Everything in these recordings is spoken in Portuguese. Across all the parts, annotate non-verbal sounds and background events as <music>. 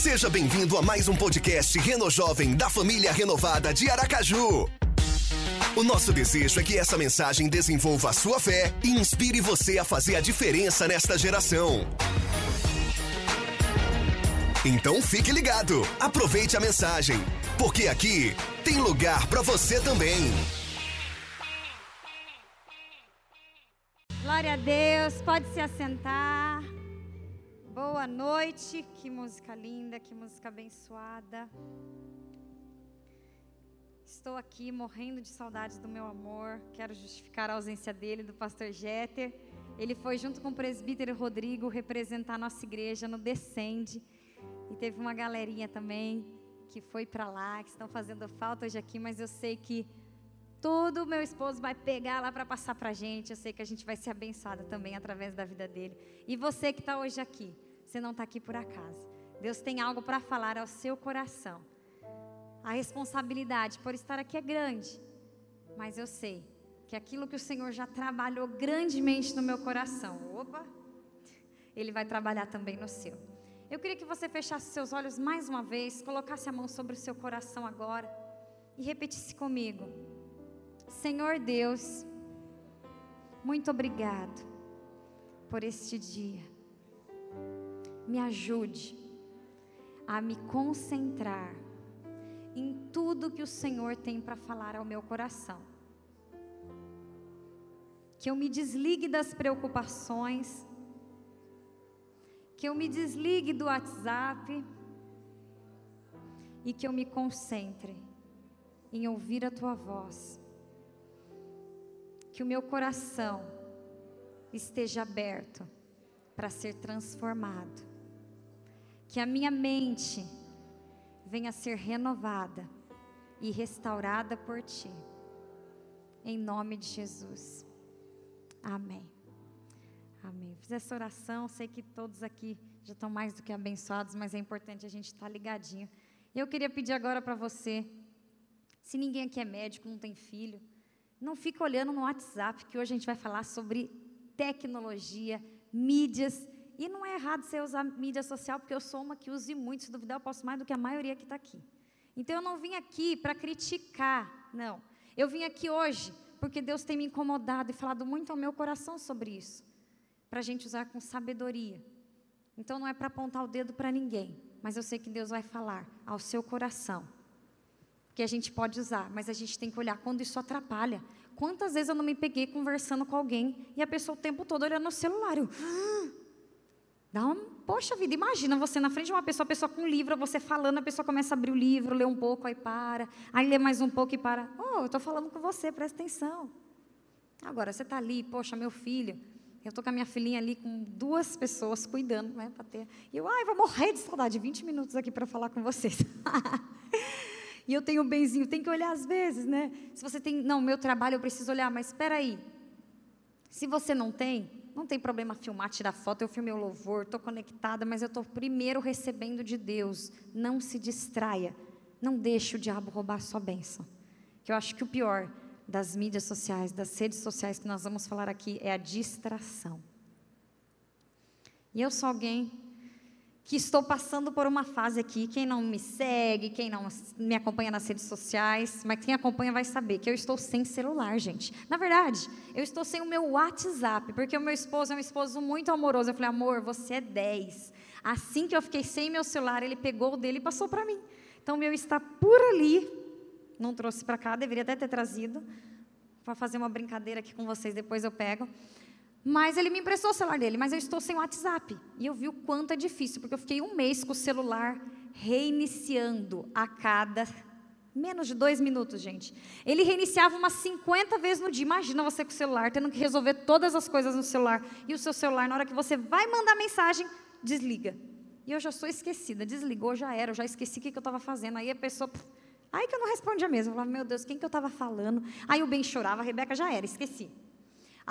Seja bem-vindo a mais um podcast Reno Jovem da família renovada de Aracaju. O nosso desejo é que essa mensagem desenvolva a sua fé e inspire você a fazer a diferença nesta geração. Então fique ligado, aproveite a mensagem, porque aqui tem lugar para você também. Glória a Deus, pode se assentar. Boa noite, que música linda, que música abençoada. Estou aqui morrendo de saudades do meu amor. Quero justificar a ausência dele, do pastor Jeter. Ele foi junto com o presbítero Rodrigo representar a nossa igreja no Descende. E teve uma galerinha também que foi para lá, que estão fazendo falta hoje aqui, mas eu sei que tudo meu esposo vai pegar lá para passar para a gente. Eu sei que a gente vai ser abençoada também através da vida dele. E você que está hoje aqui, você não está aqui por acaso. Deus tem algo para falar ao seu coração. A responsabilidade por estar aqui é grande, mas eu sei que aquilo que o Senhor já trabalhou grandemente no meu coração, opa, Ele vai trabalhar também no seu. Eu queria que você fechasse seus olhos mais uma vez, colocasse a mão sobre o seu coração agora e repetisse comigo: Senhor Deus, muito obrigado por este dia. Me ajude a me concentrar em tudo que o Senhor tem para falar ao meu coração. Que eu me desligue das preocupações, que eu me desligue do WhatsApp e que eu me concentre em ouvir a tua voz. Que o meu coração esteja aberto para ser transformado. Que a minha mente venha ser renovada e restaurada por ti. Em nome de Jesus. Amém. Amém. Fiz essa oração, sei que todos aqui já estão mais do que abençoados, mas é importante a gente estar ligadinho. Eu queria pedir agora para você, se ninguém aqui é médico, não tem filho, não fica olhando no WhatsApp, que hoje a gente vai falar sobre tecnologia, mídias e não é errado você usar mídia social, porque eu sou uma que use muito, se duvidar, eu posso mais do que a maioria que está aqui. Então eu não vim aqui para criticar, não. Eu vim aqui hoje porque Deus tem me incomodado e falado muito ao meu coração sobre isso, para a gente usar com sabedoria. Então não é para apontar o dedo para ninguém, mas eu sei que Deus vai falar ao seu coração. Que a gente pode usar, mas a gente tem que olhar quando isso atrapalha. Quantas vezes eu não me peguei conversando com alguém e a pessoa o tempo todo olhando no celular? Eu, ah, Dá uma, poxa vida, imagina você na frente de uma pessoa, a pessoa com um livro, você falando, a pessoa começa a abrir o livro, lê um pouco, aí para, aí lê mais um pouco e para. Oh, eu estou falando com você, presta atenção. Agora, você está ali, poxa, meu filho, eu estou com a minha filhinha ali com duas pessoas cuidando, né, para ter. E eu, ai, vou morrer de saudade, 20 minutos aqui para falar com vocês. <laughs> e eu tenho um benzinho, tem que olhar às vezes, né? Se você tem, não, meu trabalho eu preciso olhar, mas espera aí. Se você não tem, não tem problema filmar, tirar foto, eu filmei o louvor, estou conectada, mas eu estou primeiro recebendo de Deus. Não se distraia. Não deixe o diabo roubar sua bênção. Que eu acho que o pior das mídias sociais, das redes sociais que nós vamos falar aqui é a distração. E eu sou alguém que estou passando por uma fase aqui. Quem não me segue, quem não me acompanha nas redes sociais, mas quem acompanha vai saber que eu estou sem celular, gente. Na verdade, eu estou sem o meu WhatsApp, porque o meu esposo é um esposo muito amoroso. Eu falei, amor, você é 10. Assim que eu fiquei sem meu celular, ele pegou o dele e passou para mim. Então, o meu está por ali. Não trouxe para cá, deveria até ter trazido. Para fazer uma brincadeira aqui com vocês, depois eu pego. Mas ele me emprestou o celular dele, mas eu estou sem WhatsApp. E eu vi o quanto é difícil, porque eu fiquei um mês com o celular reiniciando a cada menos de dois minutos, gente. Ele reiniciava umas 50 vezes no dia. Imagina você com o celular, tendo que resolver todas as coisas no celular. E o seu celular, na hora que você vai mandar mensagem, desliga. E eu já sou esquecida. Desligou, já era. Eu já esqueci o que, eu estava fazendo. Aí a pessoa. Pff, aí que eu não respondia mesmo. Eu falava, meu Deus, quem que eu estava falando? Aí o bem chorava, a Rebeca já era, esqueci.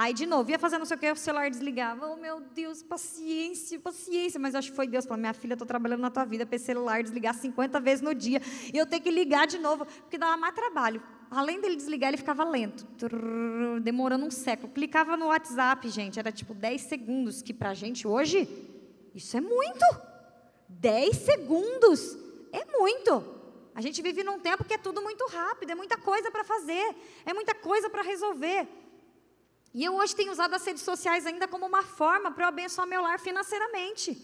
Aí, de novo, ia fazer não sei o que, o celular desligava. Oh, meu Deus, paciência, paciência. Mas acho que foi Deus falando: minha filha, estou trabalhando na tua vida para esse celular desligar 50 vezes no dia. E eu tenho que ligar de novo, porque dava mais trabalho. Além dele desligar, ele ficava lento, demorando um século. Clicava no WhatsApp, gente, era tipo 10 segundos, que para gente hoje, isso é muito. 10 segundos é muito. A gente vive num tempo que é tudo muito rápido, é muita coisa para fazer, é muita coisa para resolver. E eu hoje tenho usado as redes sociais ainda como uma forma para eu abençoar meu lar financeiramente.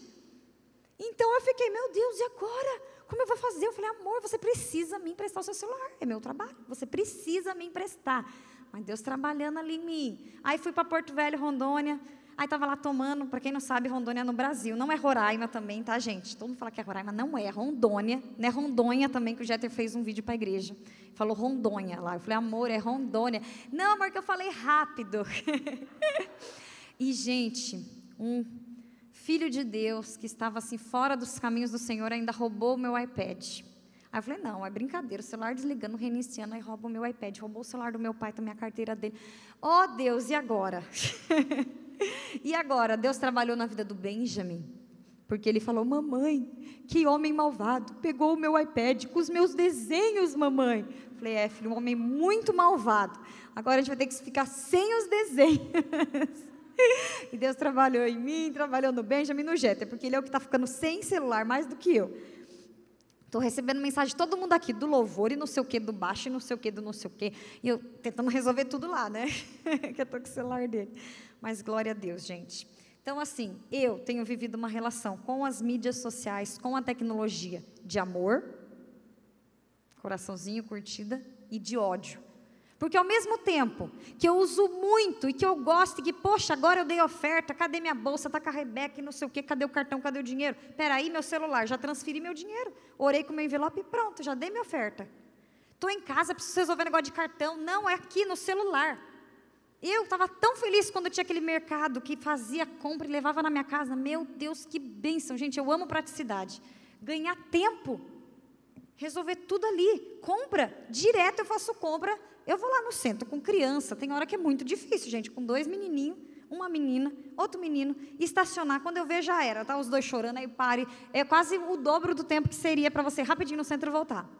Então eu fiquei, meu Deus, e agora? Como eu vou fazer? Eu falei, amor, você precisa me emprestar o seu celular. É meu trabalho. Você precisa me emprestar. Mas Deus trabalhando ali em mim. Aí fui para Porto Velho, Rondônia. Aí estava lá tomando, para quem não sabe, Rondônia no Brasil. Não é Roraima também, tá, gente? Todo mundo fala que é Roraima, não é, é Rondônia. Não é Rondônia também, que o Jeter fez um vídeo para a igreja. Falou Rondônia lá. Eu falei, amor, é Rondônia. Não, amor, que eu falei rápido. <laughs> e, gente, um filho de Deus que estava assim fora dos caminhos do Senhor ainda roubou o meu iPad. Aí eu falei, não, é brincadeira, o celular desligando, reiniciando, aí rouba o meu iPad, roubou o celular do meu pai, também a carteira dele. Oh Deus, e agora? <laughs> e agora? Deus trabalhou na vida do Benjamin, porque ele falou, mamãe, que homem malvado, pegou o meu iPad com os meus desenhos, mamãe. Falei, é, filho, um homem muito malvado. Agora a gente vai ter que ficar sem os desenhos. <laughs> e Deus trabalhou em mim, trabalhou no Benjamin no Jeter, porque ele é o que está ficando sem celular mais do que eu. Estou recebendo mensagem de todo mundo aqui, do louvor e não sei o que, do baixo e não sei o que, do não sei o que. E eu tentando resolver tudo lá, né? <laughs> que eu estou com o celular dele. Mas glória a Deus, gente. Então, assim, eu tenho vivido uma relação com as mídias sociais, com a tecnologia de amor, coraçãozinho, curtida, e de ódio. Porque ao mesmo tempo que eu uso muito e que eu gosto, e que, poxa, agora eu dei oferta, cadê minha bolsa, está com a Rebeca e não sei o quê, cadê o cartão, cadê o dinheiro? Peraí, meu celular, já transferi meu dinheiro, orei com meu envelope e pronto, já dei minha oferta. Estou em casa, preciso resolver negócio de cartão. Não, é aqui no celular. Eu estava tão feliz quando tinha aquele mercado que fazia compra e levava na minha casa. Meu Deus, que bênção, gente, eu amo praticidade. Ganhar tempo, resolver tudo ali. Compra, direto eu faço compra eu vou lá no centro com criança, tem hora que é muito difícil, gente, com dois menininhos, uma menina, outro menino, estacionar, quando eu ver já era, tá? Os dois chorando, aí pare, é quase o dobro do tempo que seria para você rapidinho no centro voltar.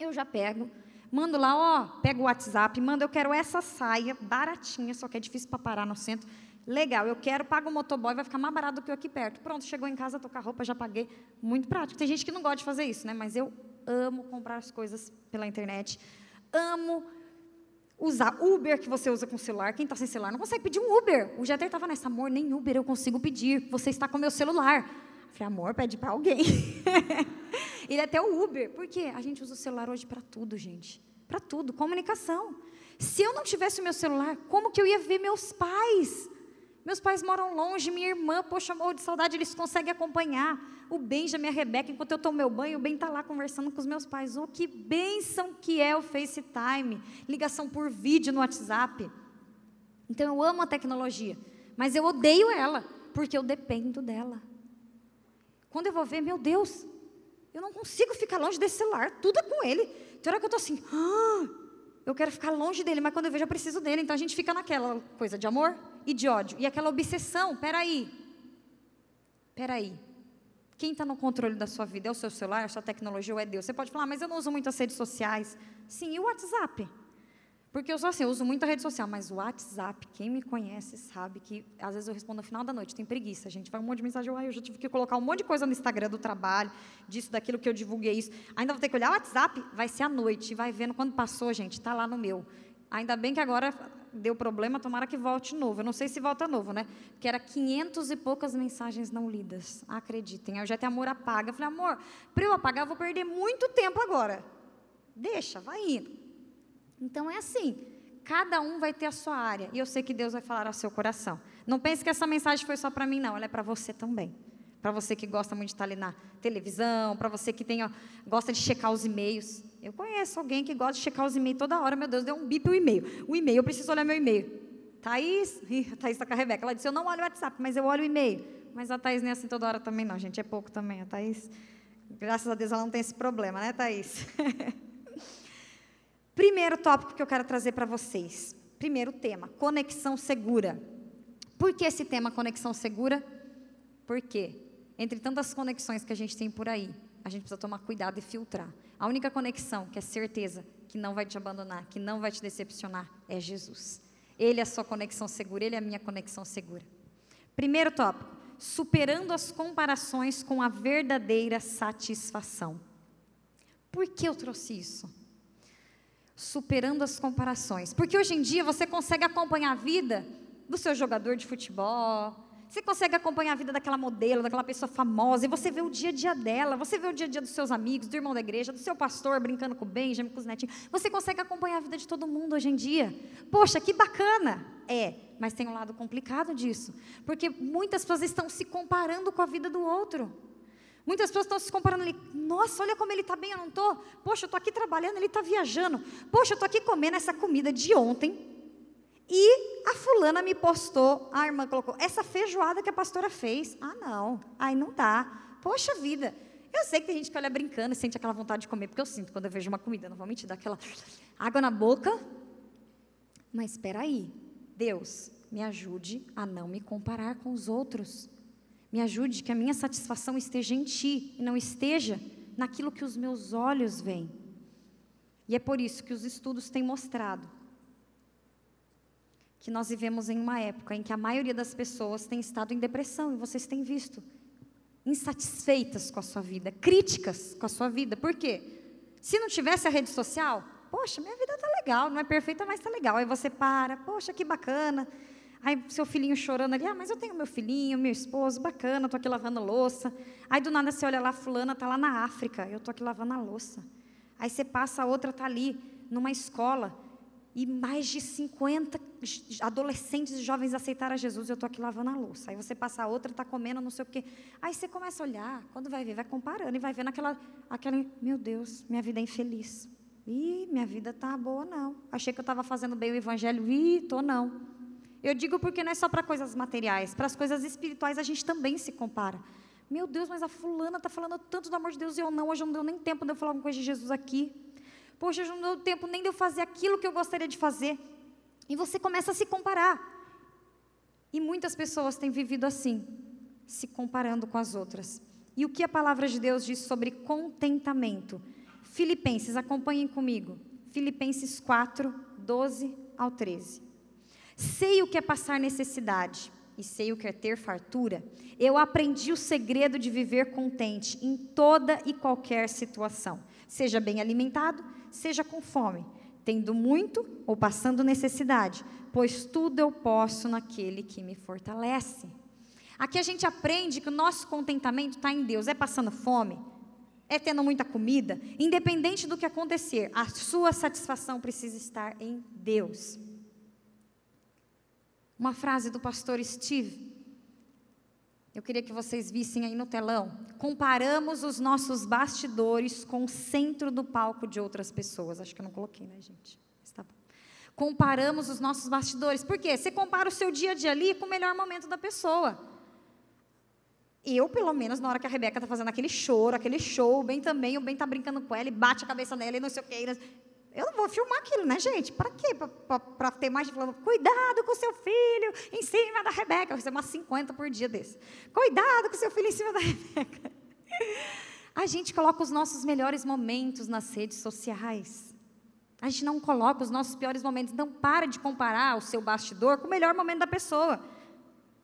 Eu já pego, mando lá, ó, pego o WhatsApp, mando, eu quero essa saia baratinha, só que é difícil para parar no centro. Legal, eu quero, pago o motoboy, vai ficar mais barato do que eu aqui perto. Pronto, chegou em casa, tô com a roupa, já paguei. Muito prático. Tem gente que não gosta de fazer isso, né? Mas eu amo comprar as coisas pela internet. Amo usar Uber que você usa com celular. Quem está sem celular não consegue pedir um Uber. O Jeter estava nessa, amor, nem Uber eu consigo pedir. Você está com meu celular. Eu falei, amor, pede para alguém. <laughs> Ele é até o Uber. Por quê? A gente usa o celular hoje para tudo, gente. Para tudo. Comunicação. Se eu não tivesse o meu celular, como que eu ia ver meus pais? Meus pais moram longe, minha irmã, poxa, morro de saudade, eles conseguem acompanhar. O Benjamin, a Rebeca, enquanto eu tomo meu banho, o Ben está lá conversando com os meus pais. Oh, que bênção que é o FaceTime, ligação por vídeo no WhatsApp. Então eu amo a tecnologia, mas eu odeio ela, porque eu dependo dela. Quando eu vou ver, meu Deus, eu não consigo ficar longe desse celular, tudo é com ele. Tem hora que eu estou assim, ah, eu quero ficar longe dele, mas quando eu vejo eu preciso dele. Então a gente fica naquela coisa de amor e de ódio. E aquela obsessão, peraí. Peraí. Quem está no controle da sua vida? É o seu celular, é a sua tecnologia ou é Deus? Você pode falar, mas eu não uso muito as redes sociais. Sim, e o WhatsApp? Porque eu sou assim, eu uso muito a rede social, mas o WhatsApp, quem me conhece sabe que às vezes eu respondo no final da noite, tem preguiça, gente. Vai um monte de mensagem, eu já tive que colocar um monte de coisa no Instagram do trabalho, disso, daquilo que eu divulguei isso. Ainda vou ter que olhar o WhatsApp, vai ser à noite, vai vendo quando passou, gente, está lá no meu. Ainda bem que agora deu problema, tomara que volte novo. Eu não sei se volta novo, né? Que era 500 e poucas mensagens não lidas. Acreditem. Aí eu já tenho amor apaga. Eu falei, amor, para eu apagar, eu vou perder muito tempo agora. Deixa, vai indo. Então é assim, cada um vai ter a sua área, e eu sei que Deus vai falar ao seu coração. Não pense que essa mensagem foi só para mim, não, ela é para você também. Para você que gosta muito de estar ali na televisão, para você que tem, ó, gosta de checar os e-mails. Eu conheço alguém que gosta de checar os e-mails toda hora. Meu Deus, deu um bip o e-mail. O e-mail, eu preciso olhar meu e-mail. Thaís, a Thaís está com a Rebeca. Ela disse: Eu não olho o WhatsApp, mas eu olho o e-mail. Mas a Thaís nem é assim toda hora também, não, gente. É pouco também. A Thaís, graças a Deus, ela não tem esse problema, né, Thaís? <laughs> Primeiro tópico que eu quero trazer para vocês. Primeiro tema: conexão segura. Por que esse tema, conexão segura? Por quê? Entre tantas conexões que a gente tem por aí, a gente precisa tomar cuidado e filtrar. A única conexão que é certeza que não vai te abandonar, que não vai te decepcionar, é Jesus. Ele é a sua conexão segura, ele é a minha conexão segura. Primeiro tópico: superando as comparações com a verdadeira satisfação. Por que eu trouxe isso? Superando as comparações. Porque hoje em dia você consegue acompanhar a vida do seu jogador de futebol, você consegue acompanhar a vida daquela modelo, daquela pessoa famosa, e você vê o dia a dia dela, você vê o dia a dia dos seus amigos, do irmão da igreja, do seu pastor brincando com o Benjamin, com os netinhos. Você consegue acompanhar a vida de todo mundo hoje em dia. Poxa, que bacana! É, mas tem um lado complicado disso, porque muitas pessoas estão se comparando com a vida do outro. Muitas pessoas estão se comparando ali. Nossa, olha como ele está bem, eu não estou. Poxa, eu estou aqui trabalhando, ele está viajando. Poxa, eu estou aqui comendo essa comida de ontem. E a fulana me postou, a irmã colocou, essa feijoada que a pastora fez. Ah, não, aí não dá. Poxa vida. Eu sei que tem gente que olha brincando e sente aquela vontade de comer, porque eu sinto quando eu vejo uma comida, não vou mentir, dá aquela água na boca. Mas espera aí, Deus, me ajude a não me comparar com os outros. Me ajude que a minha satisfação esteja em Ti e não esteja naquilo que os meus olhos veem. E é por isso que os estudos têm mostrado que nós vivemos em uma época em que a maioria das pessoas tem estado em depressão, e vocês têm visto, insatisfeitas com a sua vida, críticas com a sua vida. Por quê? Se não tivesse a rede social, poxa, minha vida está legal, não é perfeita, mas está legal. Aí você para, poxa, que bacana. Aí seu filhinho chorando ali, ah, mas eu tenho meu filhinho, meu esposo, bacana, estou aqui lavando louça. Aí do nada você olha lá, fulana está lá na África, eu estou aqui lavando a louça. Aí você passa, a outra está ali, numa escola, e mais de 50 adolescentes e jovens aceitaram Jesus, eu estou aqui lavando a louça. Aí você passa a outra, está comendo, não sei o quê. Aí você começa a olhar, quando vai ver, vai comparando e vai vendo aquela, aquela meu Deus, minha vida é infeliz. Ih, minha vida está boa, não. Achei que eu estava fazendo bem o evangelho, ih, estou não. Eu digo porque não é só para coisas materiais, para as coisas espirituais a gente também se compara. Meu Deus, mas a fulana está falando tanto do amor de Deus e eu não, hoje não deu nem tempo de eu falar alguma coisa de Jesus aqui. Poxa, não deu tempo nem de eu fazer aquilo que eu gostaria de fazer. E você começa a se comparar. E muitas pessoas têm vivido assim, se comparando com as outras. E o que a palavra de Deus diz sobre contentamento? Filipenses, acompanhem comigo. Filipenses 4, 12 ao 13. Sei o que é passar necessidade e sei o que é ter fartura. Eu aprendi o segredo de viver contente em toda e qualquer situação, seja bem alimentado, seja com fome, tendo muito ou passando necessidade, pois tudo eu posso naquele que me fortalece. Aqui a gente aprende que o nosso contentamento está em Deus. É passando fome? É tendo muita comida? Independente do que acontecer, a sua satisfação precisa estar em Deus. Uma frase do pastor Steve eu queria que vocês vissem aí no telão. Comparamos os nossos bastidores com o centro do palco de outras pessoas. Acho que eu não coloquei, né, gente? Tá Comparamos os nossos bastidores. Por quê? Você compara o seu dia a dia ali com o melhor momento da pessoa. Eu, pelo menos, na hora que a Rebeca está fazendo aquele choro, aquele show, o Ben também, o Ben está brincando com ela e bate a cabeça nela e não sei o quê. Eu não vou filmar aquilo, né, gente? Para quê? Para ter mais falando, cuidado com seu filho em cima da Rebeca. Eu recebo umas 50 por dia desse. Cuidado com seu filho em cima da <laughs> Rebeca. A gente coloca os nossos melhores momentos nas redes sociais. A gente não coloca os nossos piores momentos. Não para de comparar o seu bastidor com o melhor momento da pessoa.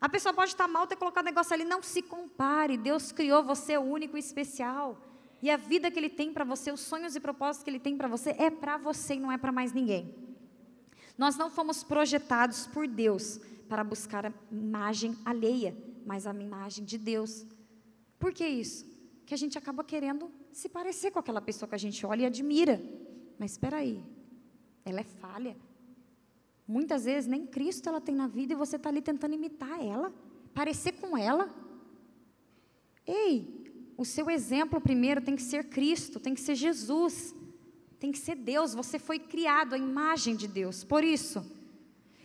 A pessoa pode estar mal, ter colocado negócio ali. Não se compare. Deus criou você único e especial. E a vida que Ele tem para você, os sonhos e propósitos que Ele tem para você, é para você e não é para mais ninguém. Nós não fomos projetados por Deus para buscar a imagem alheia, mas a imagem de Deus. Por que isso? Que a gente acaba querendo se parecer com aquela pessoa que a gente olha e admira. Mas espera aí, ela é falha. Muitas vezes nem Cristo ela tem na vida e você está ali tentando imitar ela, parecer com ela. Ei, o seu exemplo primeiro tem que ser Cristo, tem que ser Jesus, tem que ser Deus. Você foi criado à imagem de Deus. Por isso,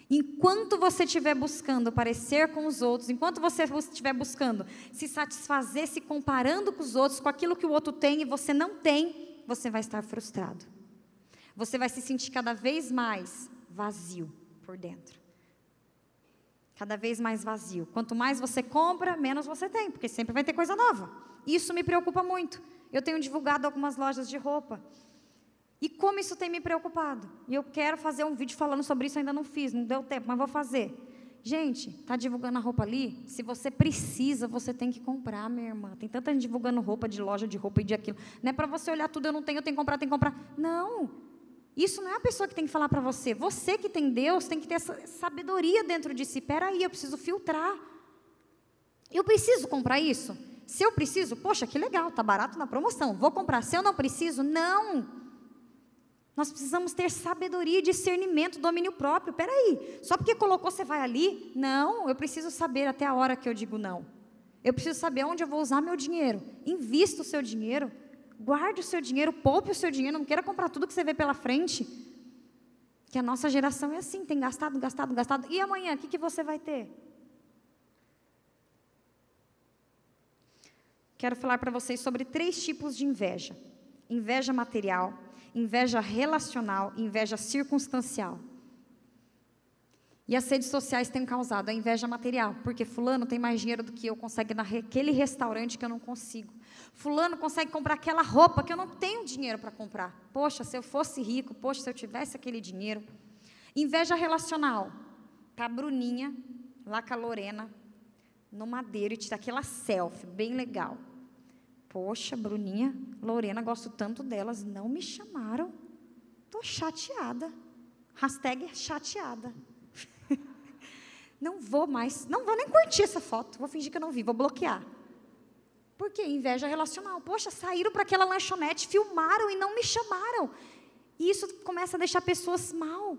enquanto você estiver buscando parecer com os outros, enquanto você estiver buscando se satisfazer, se comparando com os outros, com aquilo que o outro tem e você não tem, você vai estar frustrado. Você vai se sentir cada vez mais vazio por dentro. Cada vez mais vazio. Quanto mais você compra, menos você tem, porque sempre vai ter coisa nova. Isso me preocupa muito. Eu tenho divulgado algumas lojas de roupa. E como isso tem me preocupado? E eu quero fazer um vídeo falando sobre isso, ainda não fiz, não deu tempo, mas vou fazer. Gente, tá divulgando a roupa ali? Se você precisa, você tem que comprar, minha irmã. Tem tanta gente divulgando roupa de loja de roupa e de aquilo. Não é para você olhar tudo, eu não tenho, eu tenho que comprar, tenho que comprar. Não. Isso não é a pessoa que tem que falar para você. Você que tem Deus tem que ter essa sabedoria dentro de si. Peraí, eu preciso filtrar. Eu preciso comprar isso? Se eu preciso, poxa, que legal, tá barato na promoção. Vou comprar. Se eu não preciso, não. Nós precisamos ter sabedoria, discernimento, domínio próprio. Peraí, só porque colocou você vai ali? Não, eu preciso saber até a hora que eu digo não. Eu preciso saber onde eu vou usar meu dinheiro. Invista o seu dinheiro, guarde o seu dinheiro, poupe o seu dinheiro, não queira comprar tudo que você vê pela frente. Que a nossa geração é assim, tem gastado, gastado, gastado. E amanhã, o que, que você vai ter? Quero falar para vocês sobre três tipos de inveja: inveja material, inveja relacional inveja circunstancial. E as redes sociais têm causado a inveja material, porque fulano tem mais dinheiro do que eu, consegue naquele restaurante que eu não consigo. Fulano consegue comprar aquela roupa que eu não tenho dinheiro para comprar. Poxa, se eu fosse rico, poxa, se eu tivesse aquele dinheiro. Inveja relacional. Tá a Bruninha, lá com a Lorena, no madeiro e tira aquela selfie, bem legal. Poxa, Bruninha, Lorena, gosto tanto delas, não me chamaram. Tô chateada. Hashtag chateada. <laughs> não vou mais, não vou nem curtir essa foto. Vou fingir que eu não vi, vou bloquear. Por quê? Inveja relacional. Poxa, saíram para aquela lanchonete, filmaram e não me chamaram. E isso começa a deixar pessoas mal.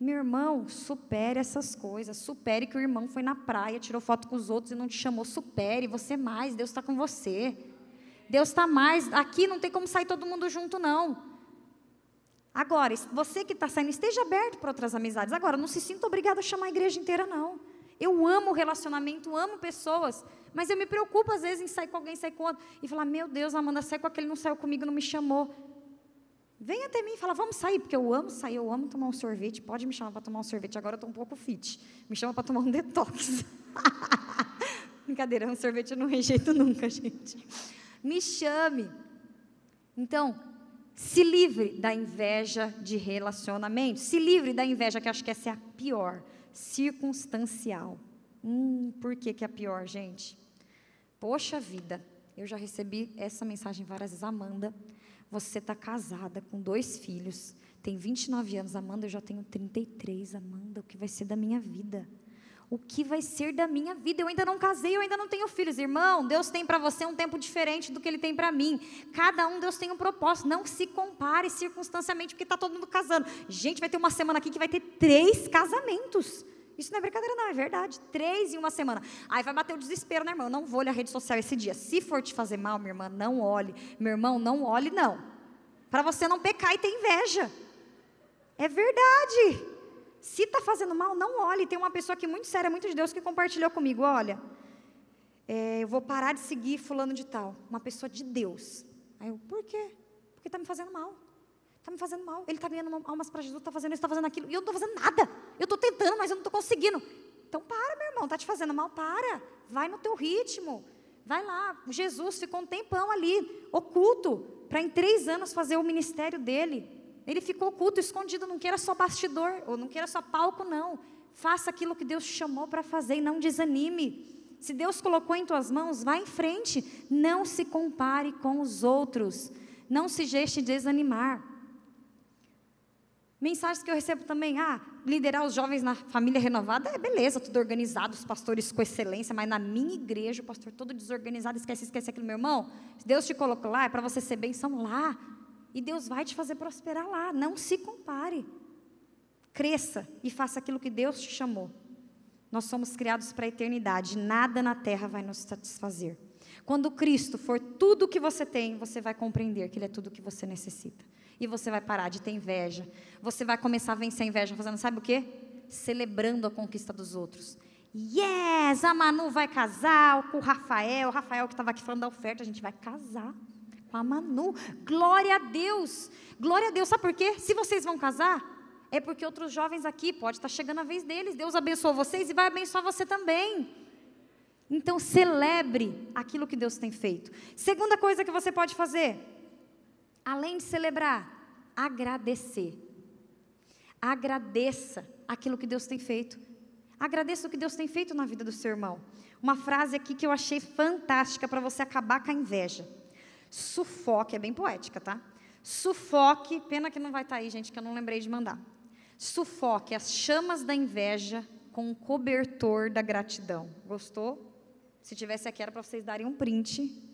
Meu irmão, supere essas coisas. Supere que o irmão foi na praia, tirou foto com os outros e não te chamou. Supere, você mais, Deus está com você. Deus está mais. Aqui não tem como sair todo mundo junto, não. Agora, você que está saindo, esteja aberto para outras amizades. Agora, não se sinta obrigado a chamar a igreja inteira, não. Eu amo relacionamento, amo pessoas, mas eu me preocupo às vezes em sair com alguém, sair com outro, e falar: Meu Deus, Amanda, sai com aquele, não saiu comigo, não me chamou. Vem até mim e fala: Vamos sair, porque eu amo sair, eu amo tomar um sorvete. Pode me chamar para tomar um sorvete, agora eu estou um pouco fit. Me chama para tomar um detox. <laughs> Brincadeira, um sorvete eu não rejeito nunca, <laughs> gente me chame. Então, se livre da inveja de relacionamento, se livre da inveja, que acho que essa é a pior, circunstancial. Hum, por que, que é a pior, gente? Poxa vida, eu já recebi essa mensagem várias vezes. Amanda, você está casada com dois filhos, tem 29 anos. Amanda, eu já tenho 33. Amanda, o que vai ser da minha vida? O que vai ser da minha vida? Eu ainda não casei, eu ainda não tenho filhos. Irmão, Deus tem para você um tempo diferente do que Ele tem para mim. Cada um, Deus tem um propósito. Não se compare circunstancialmente, porque está todo mundo casando. Gente, vai ter uma semana aqui que vai ter três casamentos. Isso não é brincadeira, não, é verdade. Três em uma semana. Aí vai bater o desespero, né, irmão? Não vou olhar a rede social esse dia. Se for te fazer mal, minha irmã, não olhe. Meu irmão, não olhe, não. Para você não pecar e ter inveja. É verdade. Se está fazendo mal, não olhe. Tem uma pessoa que muito séria, muito de Deus, que compartilhou comigo: olha, é, eu vou parar de seguir fulano de tal. Uma pessoa de Deus. Aí eu, por quê? Porque está me fazendo mal. Está me fazendo mal. Ele está ganhando almas para Jesus, está fazendo isso, está fazendo aquilo. E eu não estou fazendo nada. Eu estou tentando, mas eu não estou conseguindo. Então para, meu irmão, está te fazendo mal, para. Vai no teu ritmo. Vai lá. Jesus ficou um tempão ali, oculto, para em três anos fazer o ministério dele. Ele ficou oculto, escondido, não queira só bastidor, ou não queira só palco, não. Faça aquilo que Deus te chamou para fazer e não desanime. Se Deus colocou em tuas mãos, vá em frente. Não se compare com os outros. Não se deixe desanimar. Mensagens que eu recebo também, ah, liderar os jovens na família renovada, é beleza, tudo organizado, os pastores com excelência, mas na minha igreja, o pastor todo desorganizado, esquece, esquece aquilo, meu irmão. Se Deus te colocou lá, é para você ser bênção lá. E Deus vai te fazer prosperar lá. Não se compare. Cresça e faça aquilo que Deus te chamou. Nós somos criados para a eternidade. Nada na terra vai nos satisfazer. Quando Cristo for tudo o que você tem, você vai compreender que Ele é tudo o que você necessita. E você vai parar de ter inveja. Você vai começar a vencer a inveja fazendo, sabe o quê? Celebrando a conquista dos outros. Yes, a Manu vai casar com o Rafael. O Rafael que estava aqui falando da oferta, a gente vai casar com a Manu. Glória a Deus. Glória a Deus. Sabe por quê? Se vocês vão casar, é porque outros jovens aqui, pode estar chegando a vez deles. Deus abençoou vocês e vai abençoar você também. Então, celebre aquilo que Deus tem feito. Segunda coisa que você pode fazer, além de celebrar, agradecer. Agradeça aquilo que Deus tem feito. Agradeça o que Deus tem feito na vida do seu irmão. Uma frase aqui que eu achei fantástica para você acabar com a inveja. Sufoque, é bem poética, tá? Sufoque, pena que não vai estar tá aí, gente, que eu não lembrei de mandar. Sufoque as chamas da inveja com o cobertor da gratidão. Gostou? Se tivesse aqui era para vocês darem um print.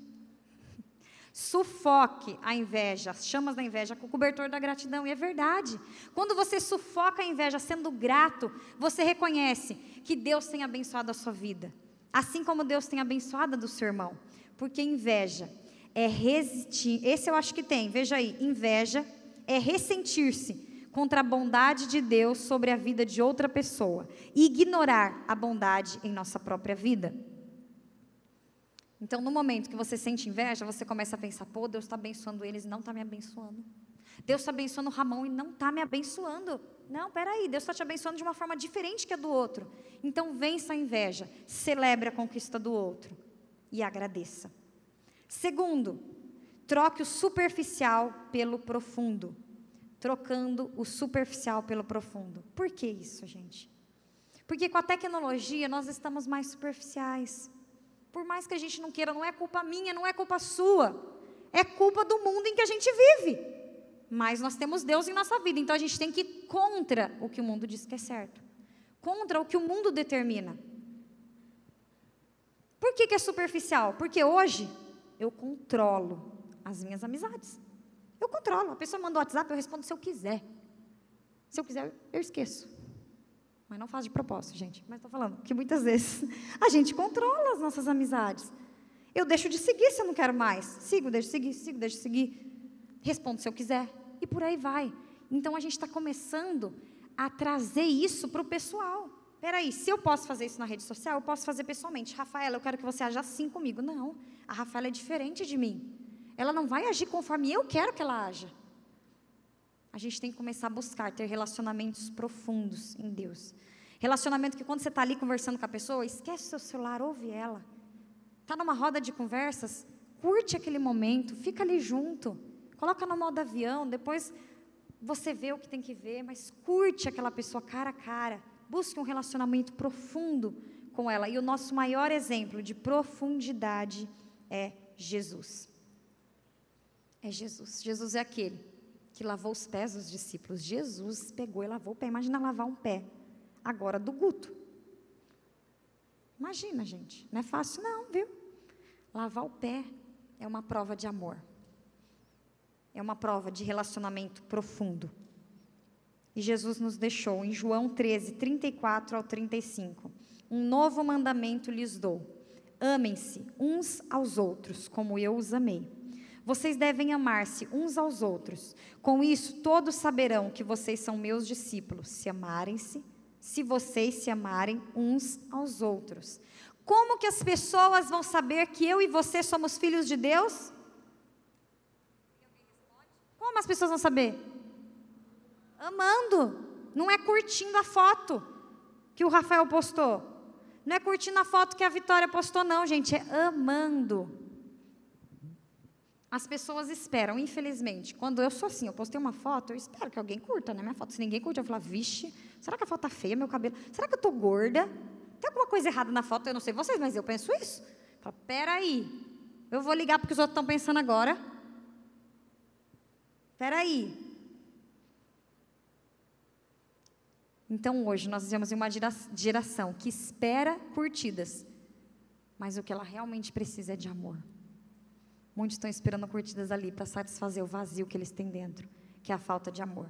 Sufoque a inveja, as chamas da inveja com o cobertor da gratidão. E é verdade. Quando você sufoca a inveja sendo grato, você reconhece que Deus tem abençoado a sua vida. Assim como Deus tem abençoado a do seu irmão. Porque inveja é resistir. Esse eu acho que tem, veja aí. Inveja é ressentir-se contra a bondade de Deus sobre a vida de outra pessoa e ignorar a bondade em nossa própria vida. Então, no momento que você sente inveja, você começa a pensar: pô, Deus está abençoando eles não está me abençoando. Deus está abençoando o Ramon e não está me abençoando. Não, peraí, Deus está te abençoando de uma forma diferente que a do outro. Então, vença a inveja, celebre a conquista do outro e agradeça. Segundo, troque o superficial pelo profundo. Trocando o superficial pelo profundo. Por que isso, gente? Porque com a tecnologia nós estamos mais superficiais. Por mais que a gente não queira, não é culpa minha, não é culpa sua. É culpa do mundo em que a gente vive. Mas nós temos Deus em nossa vida, então a gente tem que ir contra o que o mundo diz que é certo. Contra o que o mundo determina. Por que, que é superficial? Porque hoje eu controlo as minhas amizades. Eu controlo. A pessoa manda o WhatsApp, eu respondo se eu quiser. Se eu quiser, eu esqueço. Mas não faz de propósito, gente. Mas estou falando que muitas <laughs> vezes a gente controla as nossas amizades. Eu deixo de seguir se eu não quero mais. Sigo, deixo de seguir, sigo, deixo de seguir. Respondo se eu quiser. E por aí vai. Então a gente está começando a trazer isso para o pessoal. Peraí, se eu posso fazer isso na rede social, eu posso fazer pessoalmente. Rafaela, eu quero que você haja assim comigo. Não, a Rafaela é diferente de mim. Ela não vai agir conforme eu quero que ela haja. A gente tem que começar a buscar ter relacionamentos profundos em Deus. Relacionamento que quando você está ali conversando com a pessoa, esquece seu celular, ouve ela. Está numa roda de conversas, curte aquele momento, fica ali junto. Coloca no modo avião, depois você vê o que tem que ver, mas curte aquela pessoa cara a cara. Busque um relacionamento profundo com ela. E o nosso maior exemplo de profundidade é Jesus. É Jesus. Jesus é aquele que lavou os pés dos discípulos. Jesus pegou e lavou o pé. Imagina lavar um pé. Agora do Guto. Imagina, gente. Não é fácil, não, viu? Lavar o pé é uma prova de amor. É uma prova de relacionamento profundo. E Jesus nos deixou em João 13, 34 ao 35. Um novo mandamento lhes dou: amem-se uns aos outros, como eu os amei. Vocês devem amar-se uns aos outros. Com isso, todos saberão que vocês são meus discípulos, se amarem-se, se vocês se amarem uns aos outros. Como que as pessoas vão saber que eu e você somos filhos de Deus? Como as pessoas vão saber? Amando. Não é curtindo a foto que o Rafael postou. Não é curtindo a foto que a Vitória postou, não, gente. É amando. As pessoas esperam, infelizmente. Quando eu sou assim, eu postei uma foto, eu espero que alguém curta, né? Minha foto. Se ninguém curte, eu falo, vixe, será que a foto tá feia, meu cabelo? Será que eu tô gorda? Tem alguma coisa errada na foto? Eu não sei vocês, mas eu penso isso. Eu falo, peraí. Eu vou ligar porque os outros estão pensando agora. Espera aí. Então hoje nós vivemos em uma geração que espera curtidas, mas o que ela realmente precisa é de amor. Muitos estão esperando curtidas ali para satisfazer o vazio que eles têm dentro, que é a falta de amor,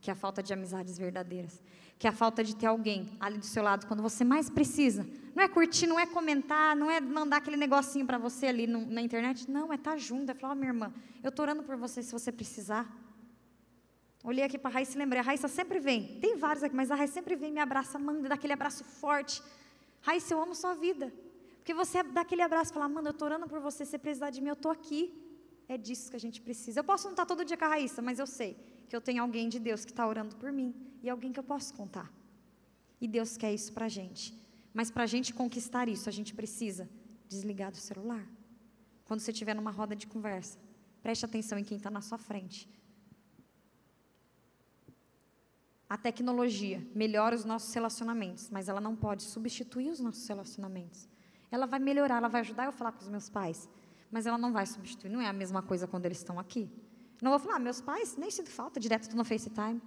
que é a falta de amizades verdadeiras, que é a falta de ter alguém ali do seu lado quando você mais precisa. Não é curtir, não é comentar, não é mandar aquele negocinho para você ali no, na internet. Não, é estar tá junto, é falar, oh, minha irmã, eu estou orando por você se você precisar. Olhei aqui para a Raíssa e lembrei, a Raíssa sempre vem, tem vários aqui, mas a Raíssa sempre vem, me abraça, manda, dá aquele abraço forte. Raíssa, eu amo sua vida. Porque você dá aquele abraço e fala, mano, eu estou orando por você, se você precisar de mim, eu estou aqui. É disso que a gente precisa. Eu posso não estar todo dia com a Raíssa, mas eu sei que eu tenho alguém de Deus que está orando por mim e alguém que eu posso contar. E Deus quer isso para a gente. Mas para a gente conquistar isso, a gente precisa desligar do celular. Quando você estiver numa roda de conversa, preste atenção em quem está na sua frente. A tecnologia melhora os nossos relacionamentos, mas ela não pode substituir os nossos relacionamentos. Ela vai melhorar, ela vai ajudar eu a falar com os meus pais, mas ela não vai substituir. Não é a mesma coisa quando eles estão aqui. Não vou falar, ah, meus pais nem sinto falta, direto no FaceTime.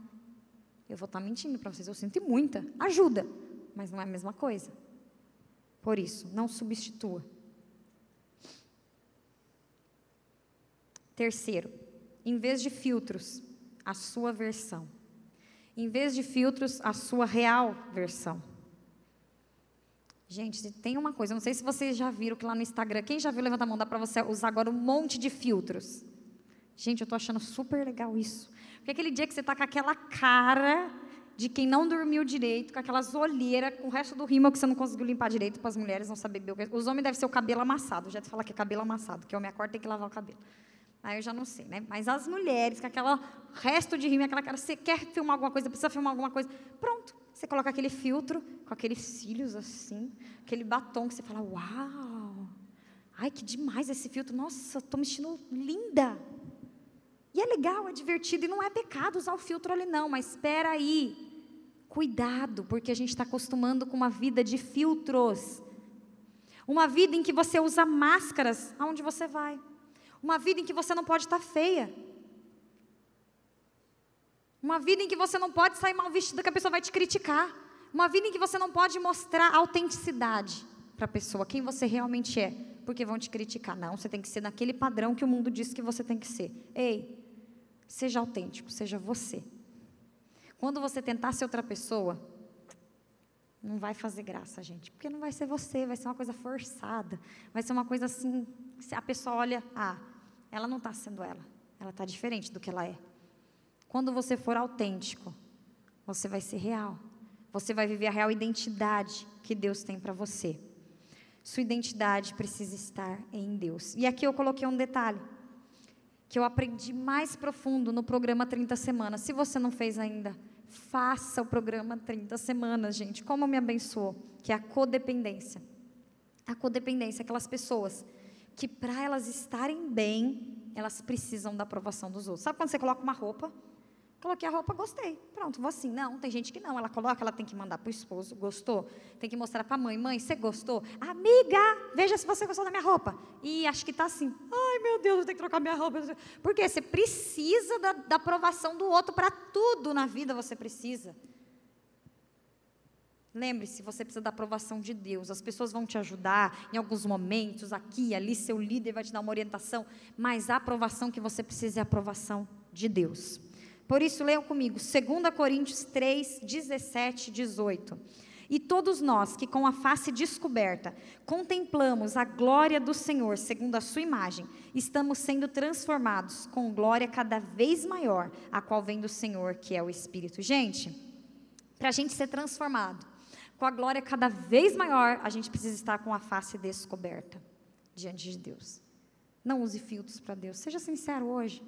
Eu vou estar mentindo para vocês, eu sinto muita. Ajuda, mas não é a mesma coisa. Por isso, não substitua. Terceiro, em vez de filtros, a sua versão. Em vez de filtros, a sua real versão. Gente, tem uma coisa, não sei se vocês já viram que lá no Instagram, quem já viu, levanta a mão, dá para você usar agora um monte de filtros. Gente, eu estou achando super legal isso. Porque aquele dia que você está com aquela cara de quem não dormiu direito, com aquelas olheiras, com o resto do rímel que você não conseguiu limpar direito para as mulheres não saber. Os homens devem ser o cabelo amassado. Já te falar que é cabelo amassado, que o homem acorda tem que lavar o cabelo. Aí eu já não sei, né? Mas as mulheres, com aquele resto de rímel, aquela cara, você quer filmar alguma coisa, precisa filmar alguma coisa. Pronto, você coloca aquele filtro, com aqueles cílios assim, aquele batom que você fala, uau! Ai, que demais esse filtro. Nossa, estou me sentindo linda. E é legal, é divertido, e não é pecado usar o filtro ali, não, mas espera aí. Cuidado, porque a gente está acostumando com uma vida de filtros. Uma vida em que você usa máscaras aonde você vai. Uma vida em que você não pode estar feia. Uma vida em que você não pode sair mal vestido que a pessoa vai te criticar. Uma vida em que você não pode mostrar autenticidade para a pessoa, quem você realmente é, porque vão te criticar. Não, você tem que ser naquele padrão que o mundo diz que você tem que ser. Ei, seja autêntico, seja você. Quando você tentar ser outra pessoa, não vai fazer graça, gente, porque não vai ser você, vai ser uma coisa forçada, vai ser uma coisa assim, a pessoa olha, ah, ela não está sendo ela, ela está diferente do que ela é. Quando você for autêntico, você vai ser real, você vai viver a real identidade que Deus tem para você. Sua identidade precisa estar em Deus. E aqui eu coloquei um detalhe que eu aprendi mais profundo no programa 30 Semanas. Se você não fez ainda, faça o programa 30 Semanas, gente. Como me abençoou, que é a codependência. A codependência, aquelas pessoas que para elas estarem bem, elas precisam da aprovação dos outros. Sabe quando você coloca uma roupa? Coloquei a roupa, gostei. Pronto, vou assim. Não, tem gente que não. Ela coloca, ela tem que mandar para o esposo. Gostou? Tem que mostrar para a mãe. Mãe, você gostou? Amiga, veja se você gostou da minha roupa. E acho que está assim. Ai, meu Deus, eu tenho que trocar minha roupa. Porque você precisa da, da aprovação do outro para tudo na vida. Você precisa. Lembre-se, você precisa da aprovação de Deus. As pessoas vão te ajudar em alguns momentos, aqui, ali, seu líder vai te dar uma orientação, mas a aprovação que você precisa é a aprovação de Deus. Por isso, leiam comigo, 2 Coríntios 3, 17, 18. E todos nós que com a face descoberta contemplamos a glória do Senhor, segundo a sua imagem, estamos sendo transformados com glória cada vez maior, a qual vem do Senhor, que é o Espírito. Gente, para a gente ser transformado com a glória cada vez maior, a gente precisa estar com a face descoberta diante de Deus. Não use filtros para Deus, seja sincero hoje.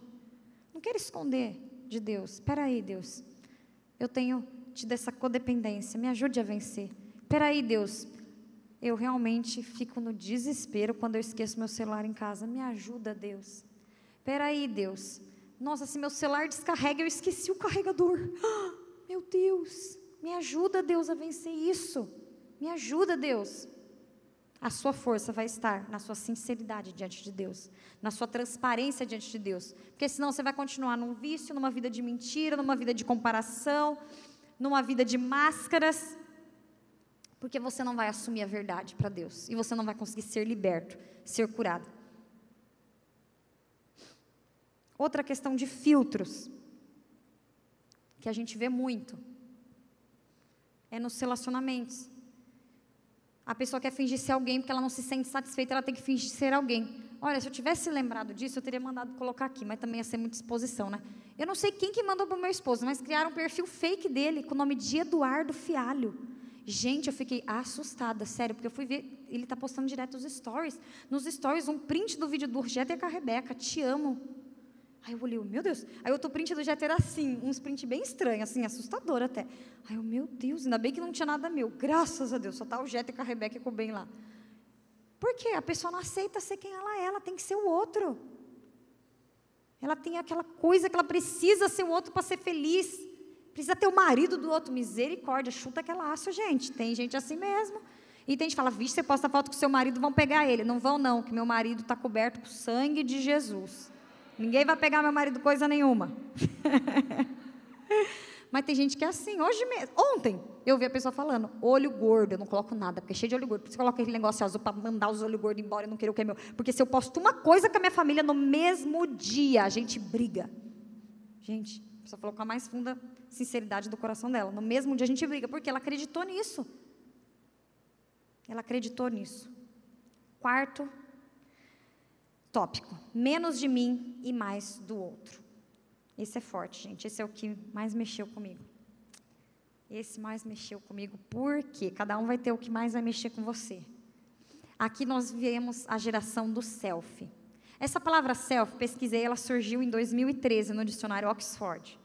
Não queira esconder de Deus. Espera aí, Deus. Eu tenho tido essa codependência. Me ajude a vencer. Espera aí, Deus. Eu realmente fico no desespero quando eu esqueço meu celular em casa. Me ajuda, Deus. Espera aí, Deus. Nossa, se meu celular descarrega, eu esqueci o carregador. <gasps> Meu Deus. Me ajuda, Deus, a vencer isso. Me ajuda, Deus. A sua força vai estar na sua sinceridade diante de Deus, na sua transparência diante de Deus. Porque senão você vai continuar num vício, numa vida de mentira, numa vida de comparação, numa vida de máscaras. Porque você não vai assumir a verdade para Deus e você não vai conseguir ser liberto, ser curado. Outra questão de filtros, que a gente vê muito, é nos relacionamentos. A pessoa quer fingir ser alguém porque ela não se sente satisfeita, ela tem que fingir ser alguém. Olha, se eu tivesse lembrado disso, eu teria mandado colocar aqui, mas também ia ser muita exposição, né? Eu não sei quem que mandou para o meu esposo, mas criaram um perfil fake dele com o nome de Eduardo Fialho. Gente, eu fiquei assustada, sério, porque eu fui ver, ele está postando direto os stories. Nos stories, um print do vídeo do Urgeta e com a Rebeca, te amo. Aí eu olhei, meu Deus. Aí outro print do Jet era assim, um print bem estranho, assim, assustador até. Aí eu, meu Deus, ainda bem que não tinha nada meu. Graças a Deus, só tá o Jet com a Rebeca e com o Ben lá. Por quê? A pessoa não aceita ser quem ela é, ela tem que ser o outro. Ela tem aquela coisa que ela precisa ser o outro para ser feliz. Precisa ter o marido do outro, misericórdia, chuta aquela aço, gente. Tem gente assim mesmo. E tem gente que fala, vixe, você posta foto com seu marido, vão pegar ele. Não vão não, que meu marido está coberto com o sangue de Jesus. Ninguém vai pegar meu marido coisa nenhuma. <laughs> Mas tem gente que é assim. Hoje mesmo, ontem, eu vi a pessoa falando, olho gordo, eu não coloco nada, porque é cheio de olho gordo. Por isso coloca aquele negócio azul para mandar os olhos gordos embora, eu não quero o que é meu. Porque se eu posto uma coisa com a minha família no mesmo dia, a gente briga. Gente, pessoa falou com a mais funda sinceridade do coração dela. No mesmo dia a gente briga, porque ela acreditou nisso. Ela acreditou nisso. Quarto tópico: menos de mim e mais do outro. Esse é forte, gente. Esse é o que mais mexeu comigo. Esse mais mexeu comigo, porque cada um vai ter o que mais vai mexer com você. Aqui nós vemos a geração do self. Essa palavra self, pesquisei, ela surgiu em 2013 no dicionário Oxford.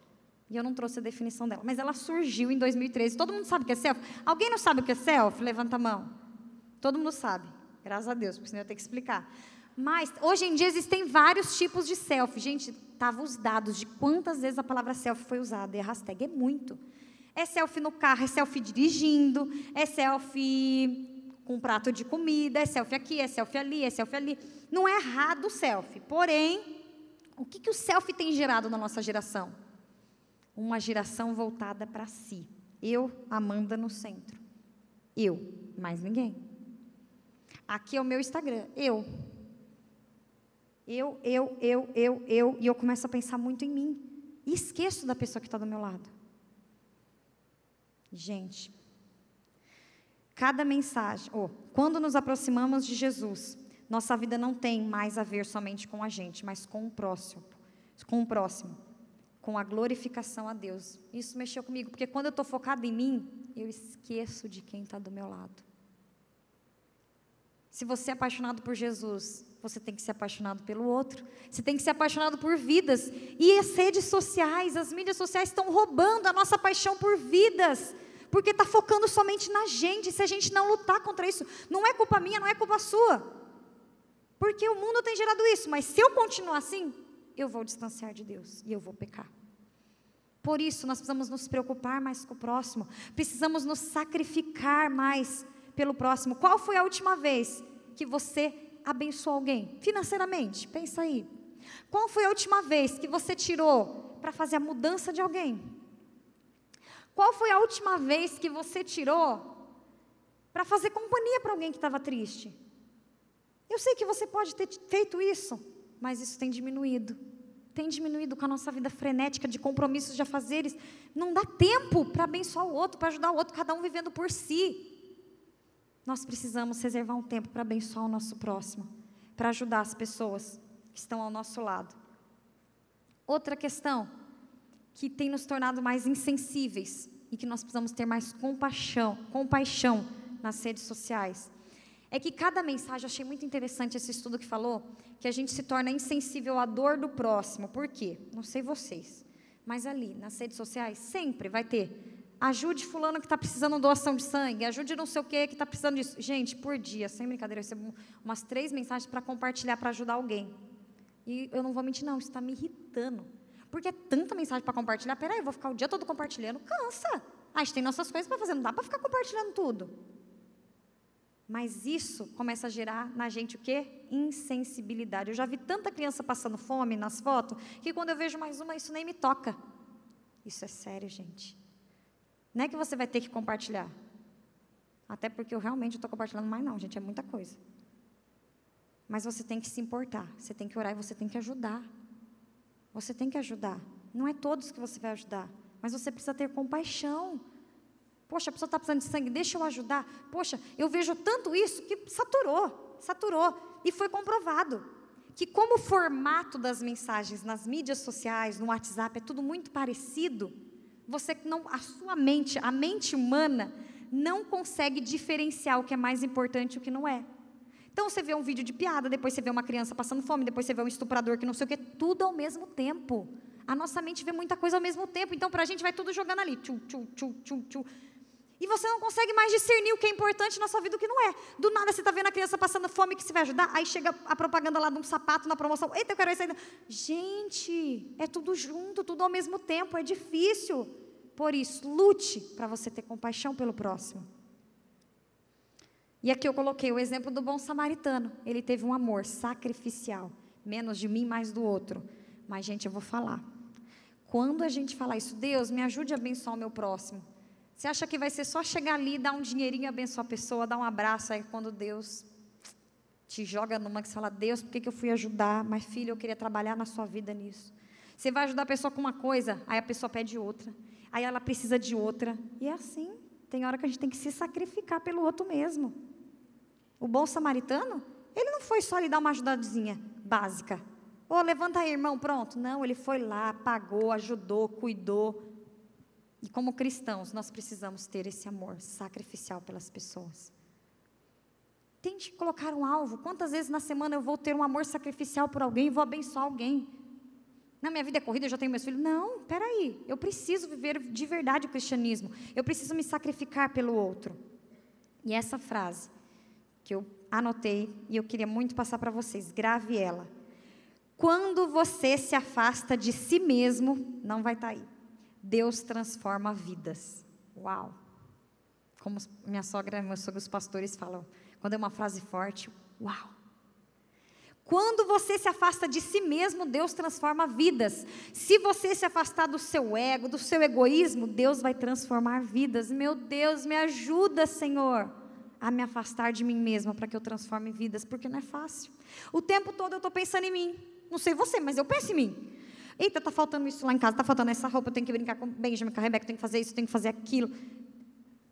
E eu não trouxe a definição dela, mas ela surgiu em 2013. Todo mundo sabe o que é self? Alguém não sabe o que é self? Levanta a mão. Todo mundo sabe. Graças a Deus, porque senão eu tenho que explicar. Mas, hoje em dia, existem vários tipos de selfie. Gente, estavam os dados de quantas vezes a palavra selfie foi usada. E a hashtag é muito. É selfie no carro, é selfie dirigindo, é selfie com um prato de comida, é selfie aqui, é selfie ali, é selfie ali. Não é errado o selfie. Porém, o que, que o selfie tem gerado na nossa geração? Uma geração voltada para si. Eu, Amanda, no centro. Eu, mais ninguém. Aqui é o meu Instagram. Eu, eu, eu, eu, eu, eu, e eu começo a pensar muito em mim. E esqueço da pessoa que está do meu lado. Gente, cada mensagem, oh, quando nos aproximamos de Jesus, nossa vida não tem mais a ver somente com a gente, mas com o próximo, com o próximo, com a glorificação a Deus. Isso mexeu comigo, porque quando eu estou focado em mim, eu esqueço de quem está do meu lado. Se você é apaixonado por Jesus, você tem que ser apaixonado pelo outro. Você tem que ser apaixonado por vidas. E as redes sociais, as mídias sociais estão roubando a nossa paixão por vidas. Porque está focando somente na gente. Se a gente não lutar contra isso, não é culpa minha, não é culpa sua. Porque o mundo tem gerado isso. Mas se eu continuar assim, eu vou distanciar de Deus e eu vou pecar. Por isso, nós precisamos nos preocupar mais com o próximo. Precisamos nos sacrificar mais pelo próximo. Qual foi a última vez que você abençoou alguém financeiramente? Pensa aí. Qual foi a última vez que você tirou para fazer a mudança de alguém? Qual foi a última vez que você tirou para fazer companhia para alguém que estava triste? Eu sei que você pode ter feito isso, mas isso tem diminuído. Tem diminuído com a nossa vida frenética de compromissos de afazeres. Não dá tempo para abençoar o outro, para ajudar o outro, cada um vivendo por si. Nós precisamos reservar um tempo para abençoar o nosso próximo, para ajudar as pessoas que estão ao nosso lado. Outra questão que tem nos tornado mais insensíveis e que nós precisamos ter mais compaixão, compaixão nas redes sociais. É que cada mensagem, achei muito interessante esse estudo que falou, que a gente se torna insensível à dor do próximo. Por quê? Não sei vocês, mas ali nas redes sociais sempre vai ter Ajude fulano que está precisando doação de sangue. Ajude não sei o que que está precisando disso. Gente, por dia, sem brincadeira, eu recebo umas três mensagens para compartilhar, para ajudar alguém. E eu não vou mentir, não, isso está me irritando. Porque é tanta mensagem para compartilhar. Peraí, eu vou ficar o dia todo compartilhando. Cansa. A gente tem nossas coisas para fazer, não dá para ficar compartilhando tudo. Mas isso começa a gerar na gente o quê? Insensibilidade. Eu já vi tanta criança passando fome nas fotos, que quando eu vejo mais uma, isso nem me toca. Isso é sério, gente. Não é que você vai ter que compartilhar. Até porque eu realmente estou compartilhando mais não, gente, é muita coisa. Mas você tem que se importar, você tem que orar e você tem que ajudar. Você tem que ajudar. Não é todos que você vai ajudar, mas você precisa ter compaixão. Poxa, a pessoa está precisando de sangue, deixa eu ajudar. Poxa, eu vejo tanto isso que saturou, saturou. E foi comprovado que, como o formato das mensagens nas mídias sociais, no WhatsApp, é tudo muito parecido, você não, a sua mente, a mente humana, não consegue diferenciar o que é mais importante e o que não é. Então você vê um vídeo de piada, depois você vê uma criança passando fome, depois você vê um estuprador que não sei o que, tudo ao mesmo tempo. A nossa mente vê muita coisa ao mesmo tempo, então para a gente vai tudo jogando ali. Tchu, tchu, tchu, tchu, tchu. E você não consegue mais discernir o que é importante na sua vida e o que não é. Do nada você está vendo a criança passando fome que você vai ajudar, aí chega a propaganda lá de um sapato na promoção. Eita, eu quero isso ainda. Gente, é tudo junto, tudo ao mesmo tempo, é difícil. Por isso, lute para você ter compaixão pelo próximo. E aqui eu coloquei o exemplo do bom samaritano. Ele teve um amor sacrificial, menos de mim, mais do outro. Mas, gente, eu vou falar. Quando a gente falar isso, Deus, me ajude a abençoar o meu próximo. Você acha que vai ser só chegar ali, dar um dinheirinho, abençoar a pessoa, dar um abraço, aí quando Deus te joga numa que você fala, Deus, por que, que eu fui ajudar? Mas, filho, eu queria trabalhar na sua vida nisso. Você vai ajudar a pessoa com uma coisa, aí a pessoa pede outra. Aí ela precisa de outra. E é assim. Tem hora que a gente tem que se sacrificar pelo outro mesmo. O bom samaritano, ele não foi só lhe dar uma ajudazinha básica. Ô, oh, levanta aí, irmão, pronto. Não, ele foi lá, pagou, ajudou, cuidou. E como cristãos, nós precisamos ter esse amor sacrificial pelas pessoas. Tente colocar um alvo. Quantas vezes na semana eu vou ter um amor sacrificial por alguém e vou abençoar alguém? Na minha vida é corrida, eu já tenho meus filhos. Não, peraí. Eu preciso viver de verdade o cristianismo. Eu preciso me sacrificar pelo outro. E essa frase que eu anotei e eu queria muito passar para vocês, grave ela. Quando você se afasta de si mesmo, não vai estar tá aí. Deus transforma vidas. Uau! Como minha sogra meus sogros pastores falam, quando é uma frase forte, uau! Quando você se afasta de si mesmo, Deus transforma vidas. Se você se afastar do seu ego, do seu egoísmo, Deus vai transformar vidas. Meu Deus, me ajuda, Senhor, a me afastar de mim mesma para que eu transforme vidas, porque não é fácil. O tempo todo eu estou pensando em mim. Não sei você, mas eu penso em mim. Eita, está faltando isso lá em casa, está faltando essa roupa, eu tenho que brincar com Benjamin, com a Rebeca, eu tenho que fazer isso, eu tenho que fazer aquilo.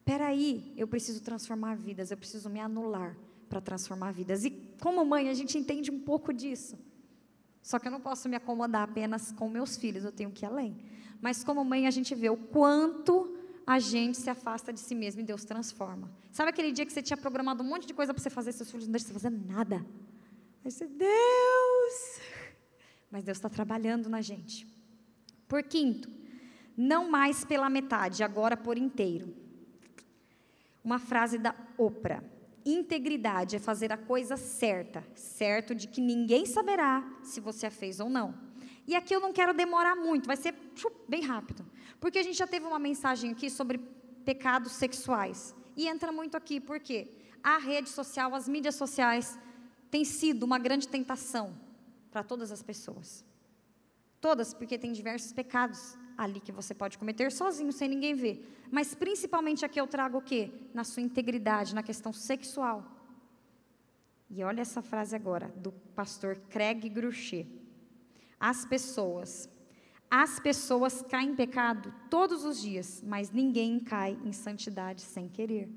Peraí, eu preciso transformar vidas, eu preciso me anular para transformar vidas. E como mãe, a gente entende um pouco disso. Só que eu não posso me acomodar apenas com meus filhos, eu tenho que ir além. Mas como mãe, a gente vê o quanto a gente se afasta de si mesmo e Deus transforma. Sabe aquele dia que você tinha programado um monte de coisa para você fazer, seus filhos não deixam você fazer nada? Aí você, Deus! Mas Deus está trabalhando na gente. Por quinto, não mais pela metade, agora por inteiro. Uma frase da Oprah. Integridade é fazer a coisa certa, certo de que ninguém saberá se você a fez ou não. E aqui eu não quero demorar muito, vai ser bem rápido. Porque a gente já teve uma mensagem aqui sobre pecados sexuais. E entra muito aqui, porque a rede social, as mídias sociais, tem sido uma grande tentação para todas as pessoas. Todas, porque tem diversos pecados ali que você pode cometer sozinho, sem ninguém ver. Mas principalmente aqui eu trago o quê? Na sua integridade, na questão sexual. E olha essa frase agora, do pastor Craig Gruchet. As pessoas, as pessoas caem em pecado todos os dias, mas ninguém cai em santidade sem querer.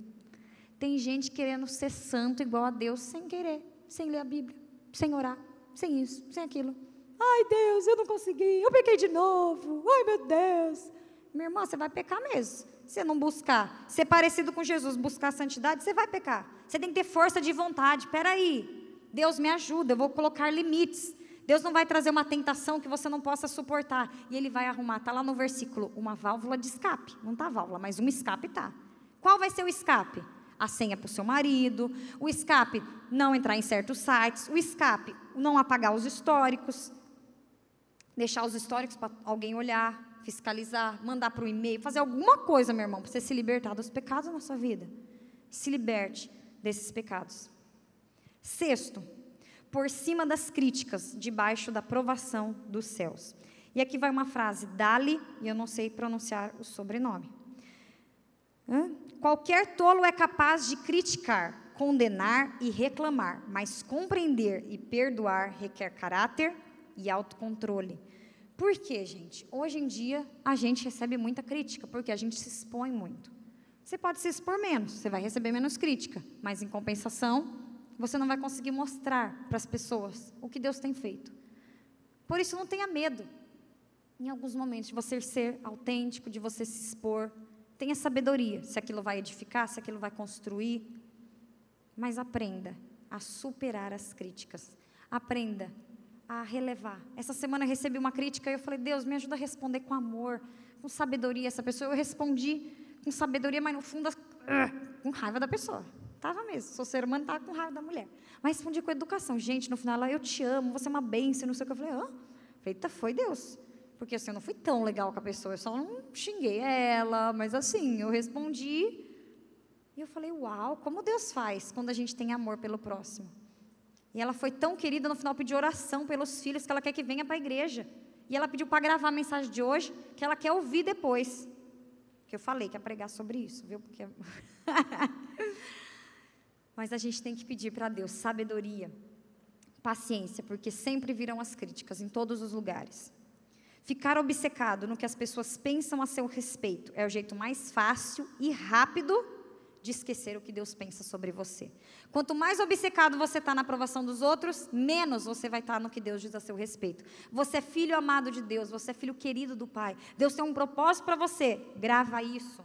Tem gente querendo ser santo igual a Deus sem querer, sem ler a Bíblia, sem orar, sem isso, sem aquilo. Ai, Deus, eu não consegui, eu pequei de novo. Ai, meu Deus. Minha irmã, você vai pecar mesmo. Se não buscar ser parecido com Jesus, buscar santidade, você vai pecar. Você tem que ter força de vontade. Espera aí. Deus me ajuda, eu vou colocar limites. Deus não vai trazer uma tentação que você não possa suportar. E Ele vai arrumar, está lá no versículo, uma válvula de escape. Não está válvula, mas um escape está. Qual vai ser o escape? A senha para o seu marido, o escape não entrar em certos sites, o escape não apagar os históricos, deixar os históricos para alguém olhar, fiscalizar, mandar para o e-mail, fazer alguma coisa, meu irmão, para você se libertar dos pecados na sua vida. Se liberte desses pecados. Sexto, por cima das críticas, debaixo da provação dos céus. E aqui vai uma frase, Dali, e eu não sei pronunciar o sobrenome. Qualquer tolo é capaz de criticar, condenar e reclamar, mas compreender e perdoar requer caráter, e autocontrole. Por quê, gente? Hoje em dia a gente recebe muita crítica, porque a gente se expõe muito. Você pode se expor menos, você vai receber menos crítica, mas em compensação, você não vai conseguir mostrar para as pessoas o que Deus tem feito. Por isso, não tenha medo, em alguns momentos, de você ser autêntico, de você se expor. Tenha sabedoria, se aquilo vai edificar, se aquilo vai construir. Mas aprenda a superar as críticas. Aprenda a relevar. Essa semana eu recebi uma crítica e eu falei: Deus, me ajuda a responder com amor, com sabedoria essa pessoa. Eu respondi com sabedoria, mas no fundo, com raiva da pessoa. Estava mesmo, sou ser humano, estava com raiva da mulher. Mas respondi com educação. Gente, no final ela, eu te amo, você é uma bênção, não sei o que. Eu falei: hã? Eita, foi Deus. Porque assim, eu não fui tão legal com a pessoa, eu só não xinguei ela, mas assim, eu respondi. E eu falei, uau, como Deus faz quando a gente tem amor pelo próximo. E ela foi tão querida, no final pediu oração pelos filhos, que ela quer que venha para a igreja. E ela pediu para gravar a mensagem de hoje, que ela quer ouvir depois. Que eu falei que ia pregar sobre isso, viu? Porque... <laughs> Mas a gente tem que pedir para Deus sabedoria, paciência, porque sempre virão as críticas em todos os lugares. Ficar obcecado no que as pessoas pensam a seu respeito é o jeito mais fácil e rápido de esquecer o que Deus pensa sobre você. Quanto mais obcecado você está na aprovação dos outros, menos você vai estar tá no que Deus diz a seu respeito. Você é filho amado de Deus, você é filho querido do Pai. Deus tem um propósito para você. Grava isso.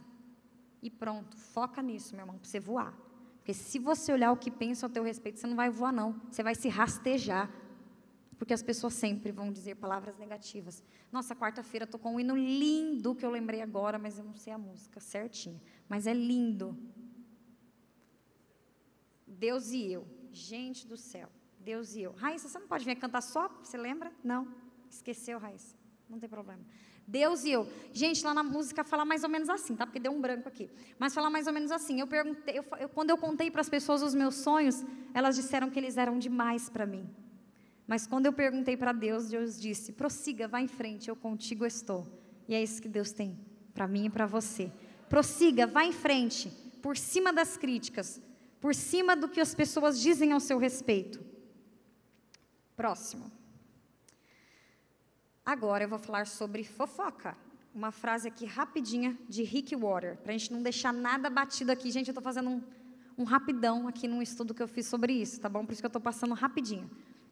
E pronto, foca nisso, meu irmão, para você voar. Porque se você olhar o que pensam a teu respeito, você não vai voar, não. Você vai se rastejar. Porque as pessoas sempre vão dizer palavras negativas. Nossa, quarta-feira tocou um hino lindo que eu lembrei agora, mas eu não sei a música certinha. Mas é lindo. Deus e eu. Gente do céu. Deus e eu. Raíssa, você não pode vir cantar só? Você lembra? Não. Esqueceu, Raíssa. Não tem problema. Deus e eu. Gente, lá na música fala mais ou menos assim, tá? Porque deu um branco aqui. Mas fala mais ou menos assim. Eu perguntei, eu, eu, quando eu contei para as pessoas os meus sonhos, elas disseram que eles eram demais para mim. Mas quando eu perguntei para Deus, Deus disse: prossiga, vá em frente, eu contigo estou. E é isso que Deus tem para mim e para você. Prossiga, vá em frente, por cima das críticas, por cima do que as pessoas dizem ao seu respeito. Próximo. Agora eu vou falar sobre fofoca. Uma frase aqui rapidinha de Rick Water, para a gente não deixar nada batido aqui. Gente, eu estou fazendo um, um rapidão aqui num estudo que eu fiz sobre isso, tá bom? Por isso que eu estou passando rapidinho.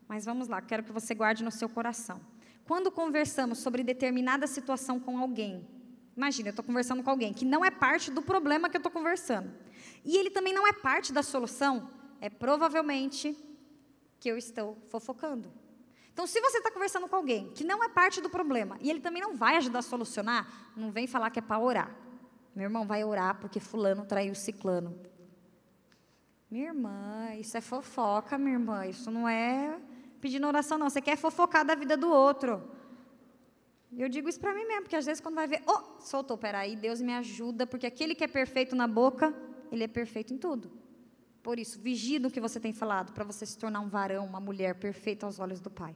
Mas vamos lá, quero que você guarde no seu coração. Quando conversamos sobre determinada situação com alguém, imagina, eu estou conversando com alguém que não é parte do problema que eu estou conversando, e ele também não é parte da solução, é provavelmente que eu estou fofocando. Então, se você está conversando com alguém que não é parte do problema e ele também não vai ajudar a solucionar, não vem falar que é para orar. Meu irmão vai orar porque fulano traiu ciclano. Minha irmã, isso é fofoca, minha irmã. Isso não é pedindo oração, não. Você quer fofocar da vida do outro. Eu digo isso para mim mesmo, porque às vezes quando vai ver, oh, soltou, peraí, Deus me ajuda, porque aquele que é perfeito na boca, ele é perfeito em tudo. Por isso, vigie no que você tem falado, para você se tornar um varão, uma mulher perfeita aos olhos do Pai.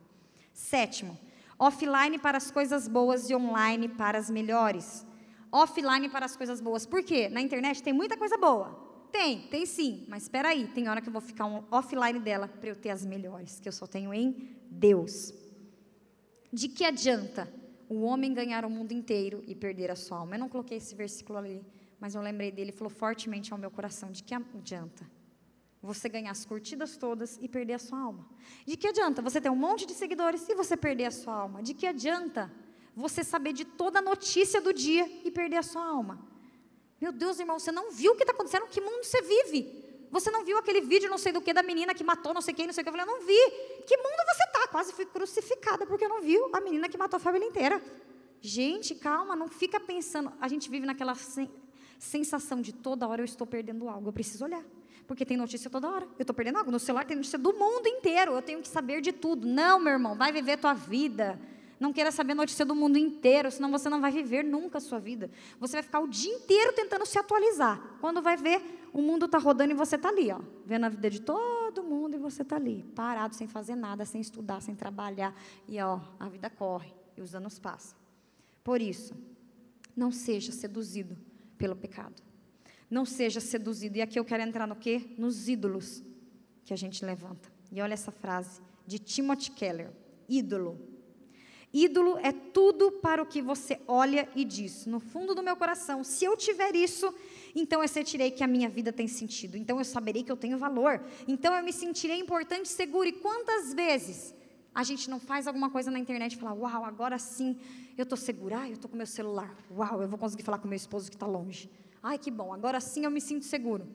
Sétimo, offline para as coisas boas e online para as melhores. Offline para as coisas boas. Por quê? Na internet tem muita coisa boa. Tem, tem sim, mas espera aí, tem hora que eu vou ficar um offline dela para eu ter as melhores, que eu só tenho em Deus. De que adianta o homem ganhar o mundo inteiro e perder a sua alma? Eu não coloquei esse versículo ali, mas eu lembrei dele, falou fortemente ao meu coração, de que adianta você ganhar as curtidas todas e perder a sua alma? De que adianta você ter um monte de seguidores e você perder a sua alma? De que adianta você saber de toda a notícia do dia e perder a sua alma? Meu Deus, irmão, você não viu o que está acontecendo? Que mundo você vive? Você não viu aquele vídeo, não sei do que, da menina que matou não sei quem, não sei o que? Eu falei, eu não vi. Que mundo você está? Quase fui crucificada porque eu não viu a menina que matou a família inteira. Gente, calma, não fica pensando. A gente vive naquela sensação de toda hora eu estou perdendo algo, eu preciso olhar porque tem notícia toda hora. Eu estou perdendo algo. No celular tem notícia do mundo inteiro. Eu tenho que saber de tudo. Não, meu irmão, vai viver a tua vida. Não queira saber notícia do mundo inteiro, senão você não vai viver nunca a sua vida. Você vai ficar o dia inteiro tentando se atualizar. Quando vai ver, o mundo está rodando e você está ali, ó, vendo a vida de todo mundo e você está ali, parado, sem fazer nada, sem estudar, sem trabalhar. E ó, a vida corre e os anos passam. Por isso, não seja seduzido pelo pecado. Não seja seduzido. E aqui eu quero entrar no quê? Nos ídolos que a gente levanta. E olha essa frase de Timothy Keller: ídolo. Ídolo é tudo para o que você olha e diz. No fundo do meu coração, se eu tiver isso, então eu sentirei que a minha vida tem sentido. Então eu saberei que eu tenho valor. Então eu me sentirei importante e seguro. E quantas vezes a gente não faz alguma coisa na internet e fala: Uau, agora sim eu estou segura, ah, eu estou com meu celular. Uau, eu vou conseguir falar com meu esposo que está longe. Ai, que bom, agora sim eu me sinto seguro.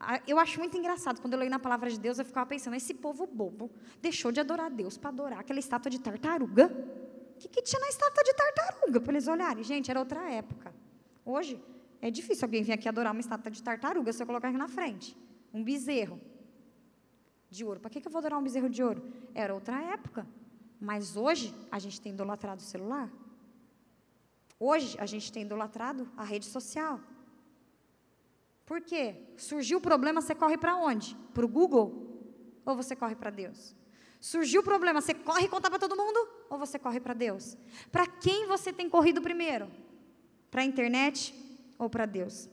Ah, eu acho muito engraçado, quando eu leio na palavra de Deus, eu ficava pensando, esse povo bobo deixou de adorar Deus para adorar aquela estátua de tartaruga. Que, que tinha na estátua de tartaruga para eles olharem? Gente, era outra época. Hoje, é difícil alguém vir aqui adorar uma estátua de tartaruga se eu colocar aqui na frente. Um bezerro de ouro. Para que, que eu vou adorar um bezerro de ouro? Era outra época. Mas hoje, a gente tem idolatrado o celular. Hoje a gente tem idolatrado a rede social. Por quê? Surgiu o problema, você corre para onde? Para o Google? Ou você corre para Deus? Surgiu o problema, você corre e conta para todo mundo? Ou você corre para Deus? Para quem você tem corrido primeiro? Para a internet ou para Deus?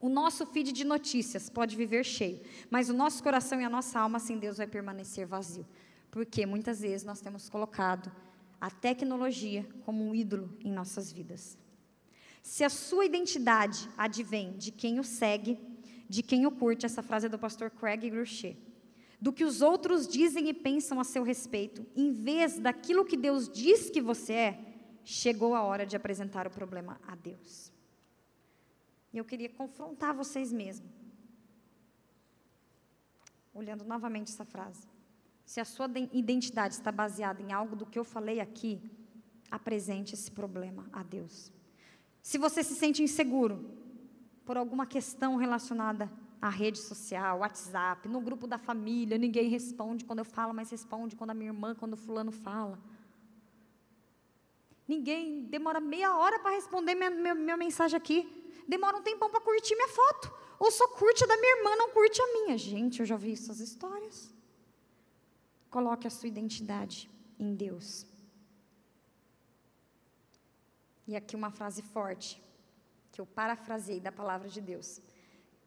O nosso feed de notícias pode viver cheio, mas o nosso coração e a nossa alma sem Deus vai permanecer vazio. Porque muitas vezes nós temos colocado a tecnologia como um ídolo em nossas vidas. Se a sua identidade advém de quem o segue, de quem o curte, essa frase é do pastor Craig Groeschel, do que os outros dizem e pensam a seu respeito, em vez daquilo que Deus diz que você é, chegou a hora de apresentar o problema a Deus. E eu queria confrontar vocês mesmo. Olhando novamente essa frase. Se a sua identidade está baseada em algo do que eu falei aqui, apresente esse problema a Deus. Se você se sente inseguro por alguma questão relacionada à rede social, WhatsApp, no grupo da família, ninguém responde quando eu falo, mas responde quando a minha irmã, quando o fulano fala. Ninguém demora meia hora para responder minha, minha, minha, mensagem aqui. Demora um tempão para curtir minha foto. Ou só curte da minha irmã, não curte a minha. Gente, eu já vi essas histórias. Coloque a sua identidade em Deus. E aqui uma frase forte, que eu parafrasei da palavra de Deus.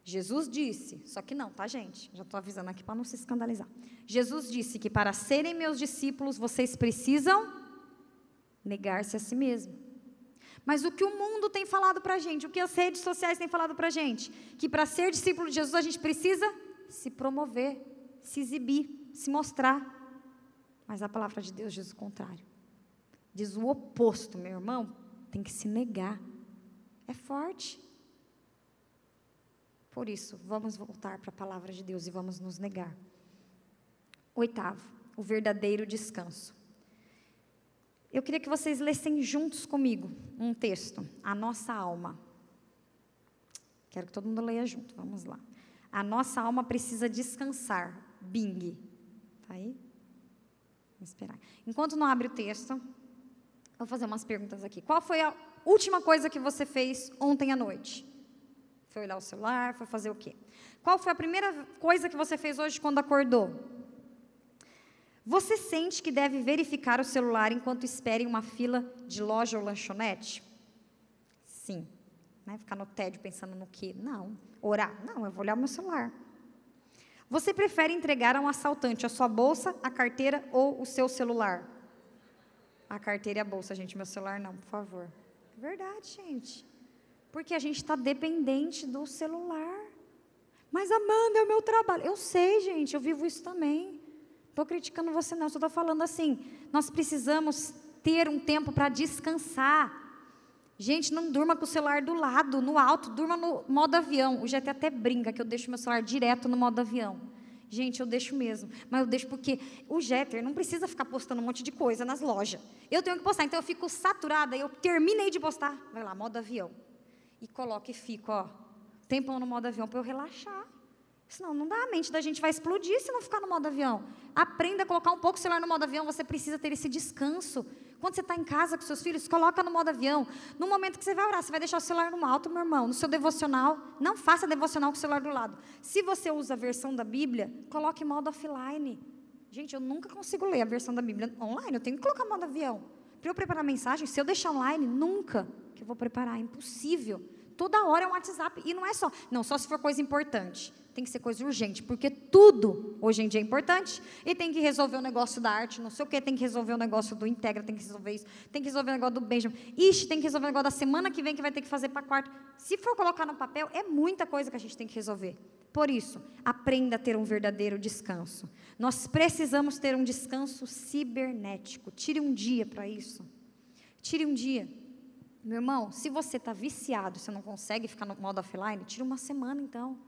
Jesus disse, só que não, tá, gente? Já estou avisando aqui para não se escandalizar. Jesus disse que para serem meus discípulos, vocês precisam negar-se a si mesmo. Mas o que o mundo tem falado para a gente, o que as redes sociais têm falado para a gente, que para ser discípulo de Jesus a gente precisa se promover, se exibir, se mostrar. Mas a palavra de Deus diz o contrário. Diz o oposto, meu irmão, tem que se negar. É forte. Por isso, vamos voltar para a palavra de Deus e vamos nos negar. Oitavo, o verdadeiro descanso. Eu queria que vocês lessem juntos comigo um texto, A Nossa Alma. Quero que todo mundo leia junto, vamos lá. A nossa alma precisa descansar. Bing. Tá aí? Vamos esperar. Enquanto não abre o texto, vou fazer umas perguntas aqui. Qual foi a última coisa que você fez ontem à noite? Foi olhar o celular? Foi fazer o quê? Qual foi a primeira coisa que você fez hoje quando acordou? Você sente que deve verificar o celular enquanto espera em uma fila de loja ou lanchonete? Sim. Né? Ficar no tédio pensando no quê? Não. Orar? Não, eu vou olhar o meu celular. Você prefere entregar a um assaltante a sua bolsa, a carteira ou o seu celular? A carteira e a bolsa, gente. Meu celular não, por favor. Verdade, gente. Porque a gente está dependente do celular. Mas Amanda, é o meu trabalho. Eu sei, gente, eu vivo isso também. Estou criticando você, não, só estou falando assim. Nós precisamos ter um tempo para descansar. Gente, não durma com o celular do lado, no alto, durma no modo avião. O GT até brinca que eu deixo meu celular direto no modo avião. Gente, eu deixo mesmo. Mas eu deixo porque o Jeter não precisa ficar postando um monte de coisa nas lojas. Eu tenho que postar, então eu fico saturada, eu terminei de postar, vai lá, modo avião. E coloco e fico, ó, tempão no modo avião para eu relaxar. Senão, não dá, a mente da gente vai explodir se não ficar no modo avião. Aprenda a colocar um pouco o celular no modo avião, você precisa ter esse descanso. Quando você está em casa com seus filhos, coloca no modo avião. No momento que você vai orar, você vai deixar o celular no alto, meu irmão. No seu devocional, não faça devocional com o celular do lado. Se você usa a versão da Bíblia, coloque modo offline. Gente, eu nunca consigo ler a versão da Bíblia online, eu tenho que colocar modo avião. Para eu preparar mensagem, se eu deixar online, nunca que eu vou preparar, é impossível. Toda hora é um WhatsApp, e não é só, não, só se for coisa importante tem que ser coisa urgente, porque tudo hoje em dia é importante e tem que resolver o negócio da arte, não sei o que, tem que resolver o negócio do Integra, tem que resolver isso, tem que resolver o negócio do Benjamin, ixi, tem que resolver o negócio da semana que vem que vai ter que fazer para quarto. Se for colocar no papel, é muita coisa que a gente tem que resolver. Por isso, aprenda a ter um verdadeiro descanso. Nós precisamos ter um descanso cibernético. Tire um dia para isso. Tire um dia. Meu irmão, se você está viciado, você não consegue ficar no modo offline, tire uma semana então.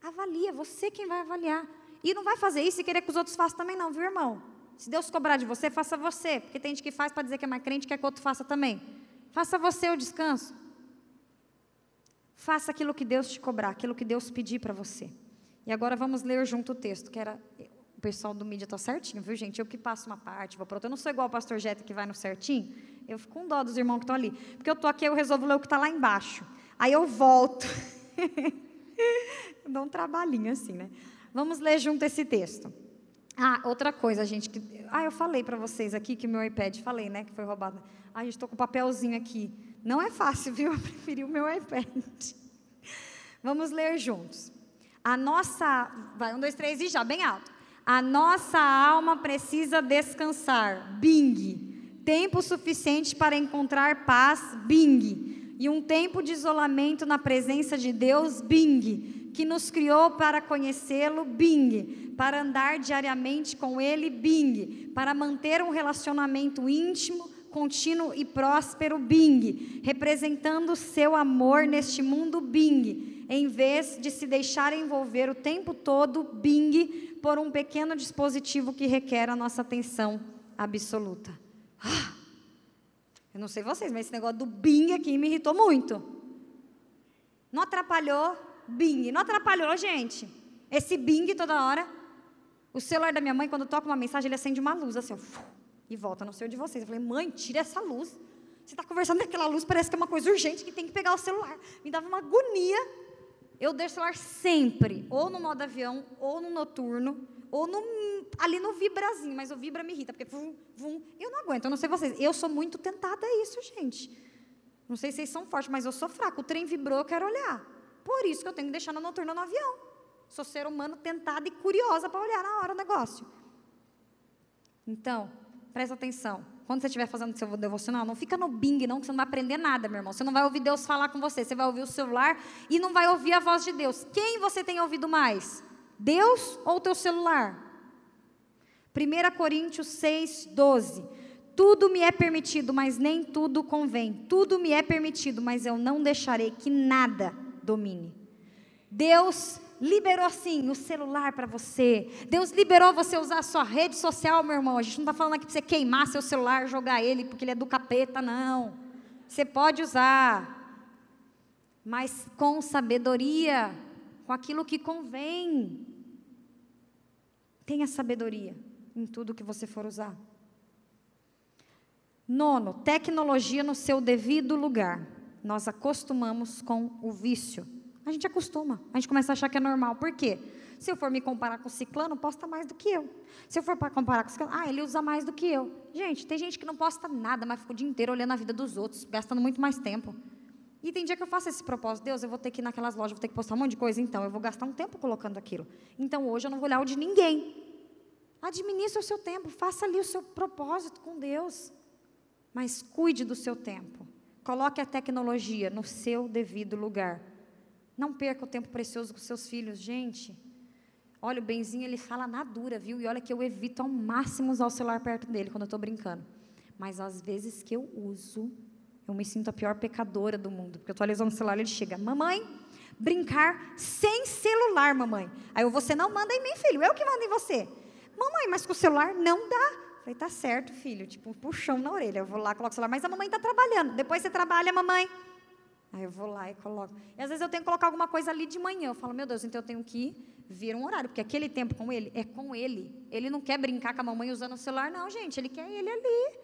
Avalia, você quem vai avaliar. E não vai fazer isso e querer que os outros façam também, não, viu, irmão? Se Deus cobrar de você, faça você. Porque tem gente que faz para dizer que é mais crente, quer que o outro faça também. Faça você o descanso. Faça aquilo que Deus te cobrar, aquilo que Deus pedir para você. E agora vamos ler junto o texto, que era. O pessoal do mídia está certinho, viu, gente? Eu que passo uma parte, vou outra. Eu não sou igual o pastor Jeta que vai no certinho. Eu fico com dó dos irmãos que estão ali. Porque eu estou aqui, eu resolvo ler o que está lá embaixo. Aí eu volto. <laughs> Dá um trabalhinho assim, né? Vamos ler junto esse texto. Ah, outra coisa, gente. Que, ah, eu falei para vocês aqui que meu iPad, falei, né, que foi roubado. Ah, estou com um papelzinho aqui. Não é fácil, viu? <laughs> Eu preferi o meu iPad. Vamos ler juntos. A nossa. Vai, um, dois, três e já, bem alto. A nossa alma precisa descansar. Bing. Tempo suficiente para encontrar paz. Bing. E um tempo de isolamento na presença de Deus. Bing. Que nos criou para conhecê-lo. Bing. Para andar diariamente com Ele. Bing. Para manter um relacionamento íntimo contínuo e próspero Bing, representando seu amor neste mundo Bing, em vez de se deixar envolver o tempo todo Bing por um pequeno dispositivo que requer a nossa atenção absoluta. Ah, eu não sei vocês, mas esse negócio do Bing aqui me irritou muito. Não atrapalhou Bing, não atrapalhou, gente. Esse Bing toda hora. O celular da minha mãe, quando toca uma mensagem, ele acende uma luz assim, ó, e volta. Não sei o de vocês. Eu falei, mãe, tira essa luz. Você está conversando naquela luz, parece que é uma coisa urgente que tem que pegar o celular. Me dava uma agonia. Eu deixo o celular sempre, ou no modo avião, ou no noturno, ou no, ali no vibrazinho, mas o vibra me irrita, porque vum, vum, eu não aguento, eu não sei vocês. Eu sou muito tentada a isso, gente. Não sei se vocês são fortes, mas eu sou fraca. O trem vibrou, eu quero olhar. Por isso que eu tenho que deixar no noturno no avião. Sou ser humano tentada e curiosa para olhar na hora o negócio. Então, presta atenção. Quando você estiver fazendo seu devocional, não fica no bing, não, que você não vai aprender nada, meu irmão. Você não vai ouvir Deus falar com você. Você vai ouvir o celular e não vai ouvir a voz de Deus. Quem você tem ouvido mais? Deus ou o teu celular? 1 Coríntios 6, 12. Tudo me é permitido, mas nem tudo convém. Tudo me é permitido, mas eu não deixarei que nada domine. Deus liberou sim o celular para você. Deus liberou você usar a sua rede social, meu irmão. A gente não está falando aqui para você queimar seu celular, jogar ele porque ele é do capeta, não. Você pode usar, mas com sabedoria, com aquilo que convém. Tenha sabedoria em tudo que você for usar. Nono, tecnologia no seu devido lugar. Nós acostumamos com o vício. A gente acostuma, a gente começa a achar que é normal. Por quê? Se eu for me comparar com o ciclano, posta mais do que eu. Se eu for para comparar com o ciclano, ah, ele usa mais do que eu. Gente, tem gente que não posta nada, mas fica o dia inteiro olhando a vida dos outros, gastando muito mais tempo. E tem dia que eu faço esse propósito, Deus, eu vou ter que ir naquelas lojas, vou ter que postar um monte de coisa, então eu vou gastar um tempo colocando aquilo. Então hoje eu não vou olhar o de ninguém. Administre o seu tempo, faça ali o seu propósito com Deus. Mas cuide do seu tempo. Coloque a tecnologia no seu devido lugar. Não perca o tempo precioso com seus filhos, gente. Olha, o Benzinho, ele fala na dura, viu? E olha que eu evito ao máximo usar o celular perto dele quando eu estou brincando. Mas às vezes que eu uso, eu me sinto a pior pecadora do mundo. Porque eu estou ali usando o celular e ele chega, mamãe, brincar sem celular, mamãe. Aí eu, você não manda em mim, filho, eu que mando em você. Mamãe, mas com o celular não dá. Falei, tá certo, filho. Tipo, um puxão na orelha. Eu vou lá, coloco o celular, mas a mamãe está trabalhando. Depois você trabalha, mamãe. Aí eu vou lá e coloco. E às vezes eu tenho que colocar alguma coisa ali de manhã. Eu falo, meu Deus, então eu tenho que vir um horário, porque aquele tempo com ele é com ele. Ele não quer brincar com a mamãe usando o celular, não, gente. Ele quer ele ali.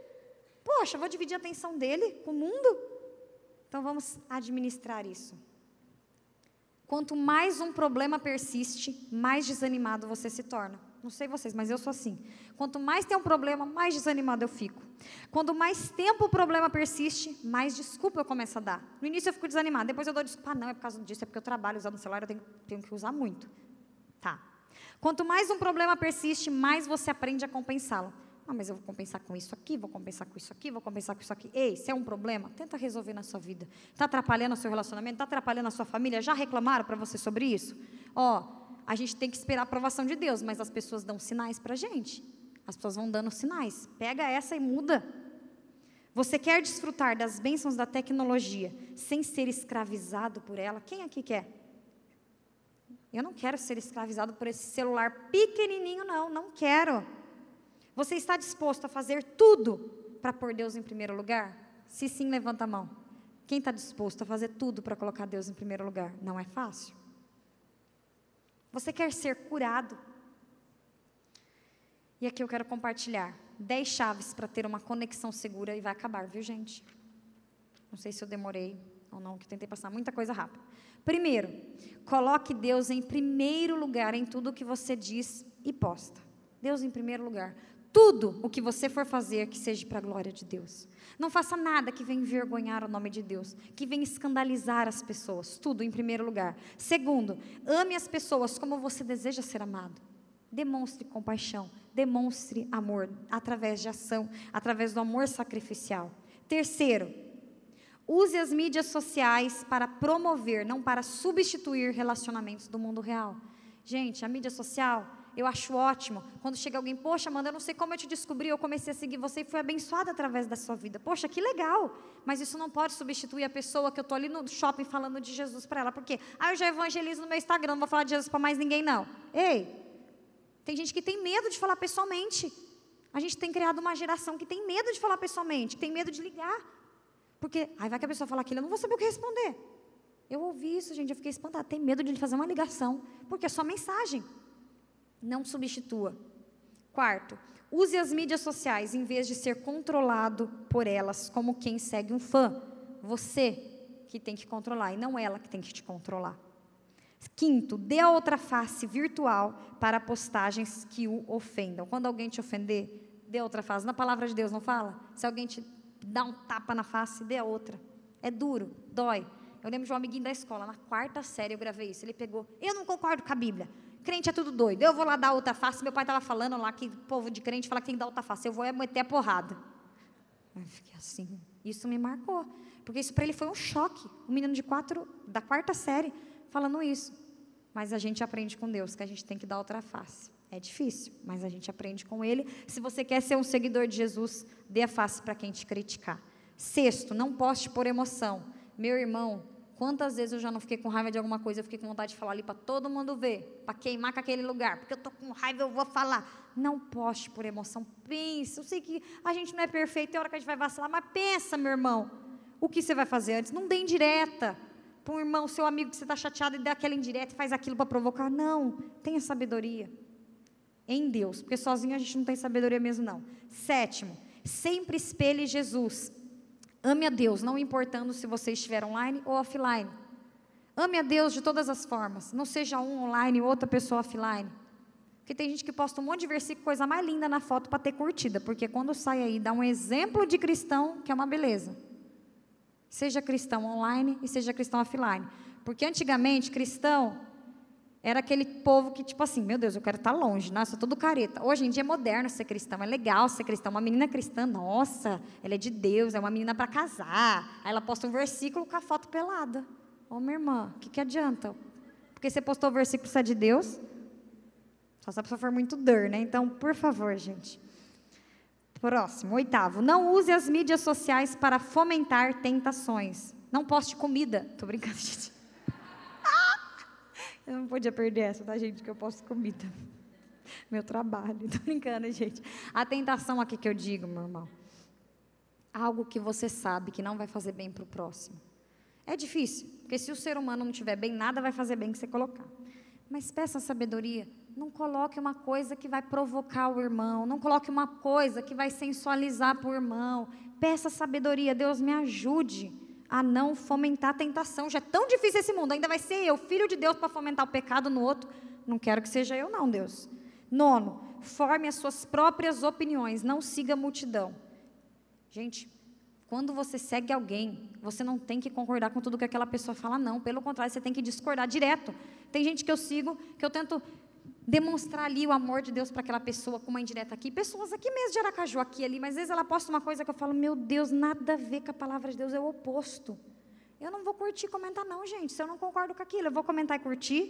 Poxa, vou dividir a atenção dele com o mundo? Então vamos administrar isso. Quanto mais um problema persiste, mais desanimado você se torna. Não sei vocês, mas eu sou assim. Quanto mais tem um problema, mais desanimado eu fico. Quando mais tempo o problema persiste, mais desculpa eu começo a dar. No início eu fico desanimado, depois eu dou desculpa. Ah, não, é por causa disso, é porque eu trabalho usando o celular, eu tenho, tenho que usar muito. Tá. Quanto mais um problema persiste, mais você aprende a compensá-lo. Ah, mas eu vou compensar com isso aqui, vou compensar com isso aqui, vou compensar com isso aqui. Ei, se é um problema, tenta resolver na sua vida. Está atrapalhando o seu relacionamento? Está atrapalhando a sua família? Já reclamaram para você sobre isso? Ó, a gente tem que esperar a aprovação de Deus, mas as pessoas dão sinais para a gente. As pessoas vão dando sinais. Pega essa e muda. Você quer desfrutar das bênçãos da tecnologia sem ser escravizado por ela? Quem aqui quer? Eu não quero ser escravizado por esse celular pequenininho, não, não quero. Você está disposto a fazer tudo para pôr Deus em primeiro lugar? Se sim, levanta a mão. Quem está disposto a fazer tudo para colocar Deus em primeiro lugar? Não é fácil. Você quer ser curado? E aqui eu quero compartilhar. 10 chaves para ter uma conexão segura e vai acabar, viu, gente? Não sei se eu demorei ou não, que tentei passar muita coisa rápida. Primeiro, coloque Deus em primeiro lugar em tudo o que você diz e posta. Deus em primeiro lugar. Tudo o que você for fazer que seja para a glória de Deus. Não faça nada que venha envergonhar o nome de Deus, que venha escandalizar as pessoas. Tudo em primeiro lugar. Segundo, ame as pessoas como você deseja ser amado. Demonstre compaixão, demonstre amor através de ação, através do amor sacrificial. Terceiro, use as mídias sociais para promover, não para substituir relacionamentos do mundo real. Gente, a mídia social eu acho ótimo. Quando chega alguém, poxa, Amanda, eu não sei como eu te descobri, eu comecei a seguir você e fui abençoada através da sua vida. Poxa, que legal. Mas isso não pode substituir a pessoa que eu estou ali no shopping falando de Jesus para ela. Por quê? Ah, eu já evangelizo no meu Instagram, não vou falar de Jesus para mais ninguém, não. Ei, tem gente que tem medo de falar pessoalmente. A gente tem criado uma geração que tem medo de falar pessoalmente, que tem medo de ligar. Porque, aí vai que a pessoa fala aquilo, eu não vou saber o que responder. Eu ouvi isso, gente, eu fiquei espantada. Tem medo de fazer uma ligação, porque é só mensagem. Não substitua. Quarto, use as mídias sociais em vez de ser controlado por elas, como quem segue um fã. Você que tem que controlar e não ela que tem que te controlar. Quinto, dê a outra face virtual para postagens que o ofendam. Quando alguém te ofender, dê outra face. Na palavra de Deus não fala? Se alguém te dá um tapa na face, dê a outra. É duro, dói. Eu lembro de um amiguinho da escola, na quarta série eu gravei isso. Ele pegou, eu não concordo com a Bíblia crente é tudo doido. Eu vou lá dar outra face. Meu pai estava falando lá que o povo de crente fala que tem que dar outra face. Eu vou é meter a porrada. Eu fiquei assim. Isso me marcou. Porque isso para ele foi um choque. Um menino de quatro, da quarta série falando isso. Mas a gente aprende com Deus que a gente tem que dar outra face. É difícil, mas a gente aprende com Ele. Se você quer ser um seguidor de Jesus, dê a face para quem te criticar. Sexto, não poste por emoção. Meu irmão, Quantas vezes eu já não fiquei com raiva de alguma coisa, eu fiquei com vontade de falar ali para todo mundo ver, para queimar com aquele lugar, porque eu estou com raiva, eu vou falar. Não poste por emoção, pensa. Eu sei que a gente não é perfeito, tem hora que a gente vai vacilar, mas pensa, meu irmão, o que você vai fazer antes? Não dê indireta para um irmão, seu amigo que você está chateado e dá aquela indireta e faz aquilo para provocar. Não, tenha sabedoria em Deus, porque sozinho a gente não tem sabedoria mesmo, não. Sétimo, sempre espelhe Jesus Ame a Deus, não importando se você estiver online ou offline. Ame a Deus de todas as formas. Não seja um online e outra pessoa offline. Porque tem gente que posta um monte de versículo, coisa mais linda na foto para ter curtida. Porque quando sai aí, dá um exemplo de cristão que é uma beleza. Seja cristão online e seja cristão offline. Porque antigamente, cristão era aquele povo que, tipo assim, meu Deus, eu quero estar longe, nossa, eu todo careta. Hoje em dia é moderno ser cristão, é legal ser cristão. Uma menina cristã, nossa, ela é de Deus, é uma menina para casar. Aí ela posta um versículo com a foto pelada. Ô, oh, minha irmã, o que, que adianta? Porque você postou o versículo, você é de Deus? Só se a pessoa for muito dor, né? Então, por favor, gente. Próximo, oitavo. Não use as mídias sociais para fomentar tentações. Não poste comida. Tô brincando, <laughs> gente. Eu não podia perder essa, tá, gente? Que eu posso comida. <laughs> Meu trabalho. <laughs> Tô brincando, gente. A tentação aqui que eu digo, meu irmão. Algo que você sabe que não vai fazer bem para o próximo. É difícil, porque se o ser humano não estiver bem, nada vai fazer bem que você colocar. Mas peça sabedoria. Não coloque uma coisa que vai provocar o irmão. Não coloque uma coisa que vai sensualizar para o irmão. Peça sabedoria. Deus me ajude a não fomentar a tentação. Já é tão difícil esse mundo, ainda vai ser eu, filho de Deus, para fomentar o pecado no outro. Não quero que seja eu, não, Deus. Nono, forme as suas próprias opiniões, não siga a multidão. Gente, quando você segue alguém, você não tem que concordar com tudo que aquela pessoa fala, não. Pelo contrário, você tem que discordar direto. Tem gente que eu sigo, que eu tento demonstrar ali o amor de Deus para aquela pessoa com uma indireta aqui. Pessoas aqui mesmo de Aracaju, aqui ali, mas às vezes ela posta uma coisa que eu falo, meu Deus, nada a ver com a palavra de Deus, é o oposto. Eu não vou curtir e comentar, não, gente. Se eu não concordo com aquilo, eu vou comentar e curtir.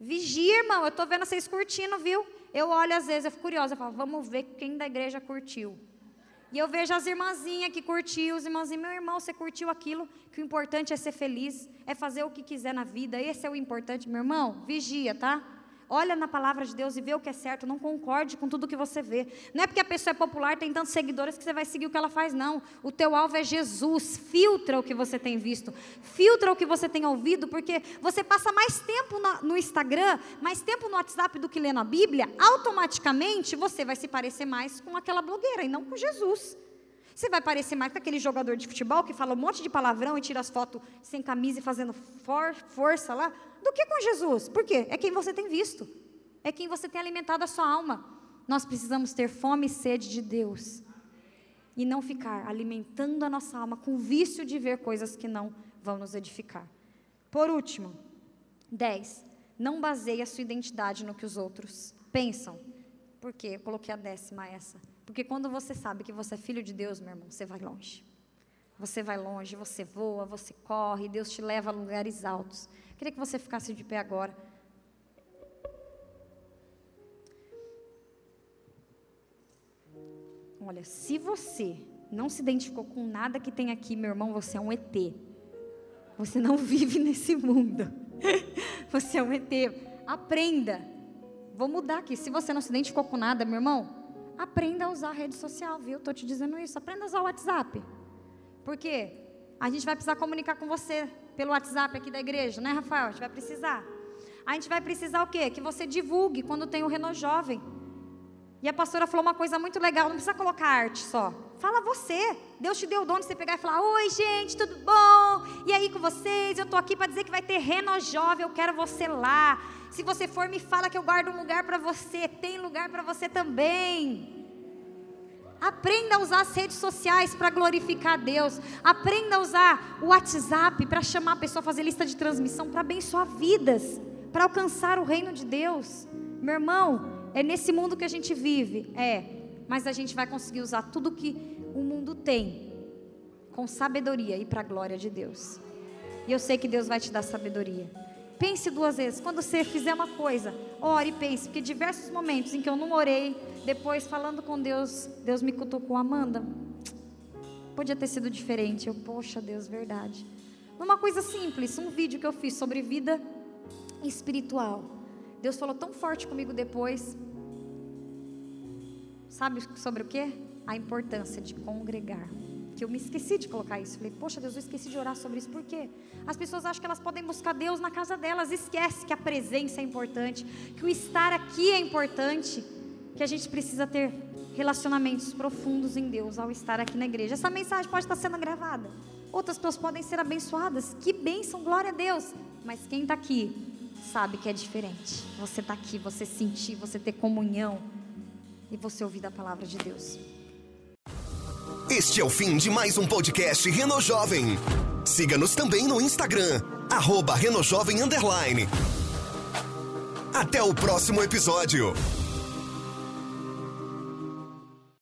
Vigia, irmão, eu estou vendo vocês curtindo, viu? Eu olho às vezes, eu fico curiosa, eu falo, vamos ver quem da igreja curtiu. E eu vejo as irmãzinhas que curtiu, os irmãozinhos, meu irmão, você curtiu aquilo, que o importante é ser feliz, é fazer o que quiser na vida, esse é o importante, meu irmão, vigia, tá? Olha na palavra de Deus e vê o que é certo. Não concorde com tudo que você vê. Não é porque a pessoa é popular, tem tantos seguidores que você vai seguir o que ela faz, não. O teu alvo é Jesus. Filtra o que você tem visto. Filtra o que você tem ouvido, porque você passa mais tempo no Instagram, mais tempo no WhatsApp do que lendo a Bíblia. Automaticamente você vai se parecer mais com aquela blogueira e não com Jesus. Você vai parecer mais com aquele jogador de futebol que fala um monte de palavrão e tira as fotos sem camisa e fazendo for, força lá, do que com Jesus. Por quê? É quem você tem visto. É quem você tem alimentado a sua alma. Nós precisamos ter fome e sede de Deus. E não ficar alimentando a nossa alma com vício de ver coisas que não vão nos edificar. Por último, 10. Não baseie a sua identidade no que os outros pensam. Por quê? Eu coloquei a décima essa. Porque quando você sabe que você é filho de Deus, meu irmão, você vai longe. Você vai longe, você voa, você corre, Deus te leva a lugares altos. Queria que você ficasse de pé agora. Olha, se você não se identificou com nada que tem aqui, meu irmão, você é um ET. Você não <laughs> vive nesse mundo. <laughs> Você é um ET. Aprenda. Vou mudar aqui. Se você não se identificou com nada, meu irmão, aprenda a usar a rede social, viu? Estou te dizendo isso. Aprenda a usar o WhatsApp. Porque a gente vai precisar comunicar com você pelo WhatsApp aqui da igreja, né, Rafael? A gente vai precisar. A gente vai precisar o quê? Que você divulgue quando tem o Renault Jovem. E a pastora falou uma coisa muito legal, não precisa colocar arte só. Fala você. Deus te deu o dom de você pegar e falar: Oi, gente, tudo bom? E aí com vocês? Eu estou aqui para dizer que vai ter Reno Jovem, eu quero você lá. Se você for, me fala que eu guardo um lugar para você. Tem lugar para você também. Aprenda a usar as redes sociais para glorificar a Deus. Aprenda a usar o WhatsApp para chamar a pessoa fazer lista de transmissão, para abençoar vidas, para alcançar o reino de Deus. Meu irmão, é nesse mundo que a gente vive, é, mas a gente vai conseguir usar tudo que o mundo tem com sabedoria e para a glória de Deus. E eu sei que Deus vai te dar sabedoria. Pense duas vezes. Quando você fizer uma coisa, ore e pense. Porque diversos momentos em que eu não orei, depois falando com Deus, Deus me cutucou, Amanda. Podia ter sido diferente. Eu, poxa, Deus, verdade. Uma coisa simples, um vídeo que eu fiz sobre vida espiritual. Deus falou tão forte comigo depois. Sabe sobre o que? A importância de congregar que eu me esqueci de colocar isso. Falei, poxa Deus, eu esqueci de orar sobre isso. Por quê? As pessoas acham que elas podem buscar Deus na casa delas. Esquece que a presença é importante, que o estar aqui é importante, que a gente precisa ter relacionamentos profundos em Deus ao estar aqui na igreja. Essa mensagem pode estar sendo gravada. Outras pessoas podem ser abençoadas. Que bênção, glória a Deus. Mas quem está aqui sabe que é diferente. Você está aqui, você sentir, você ter comunhão e você ouvir da palavra de Deus. Este é o fim de mais um podcast Reno Jovem. Siga-nos também no Instagram, arroba Reno Jovem Underline. Até o próximo episódio.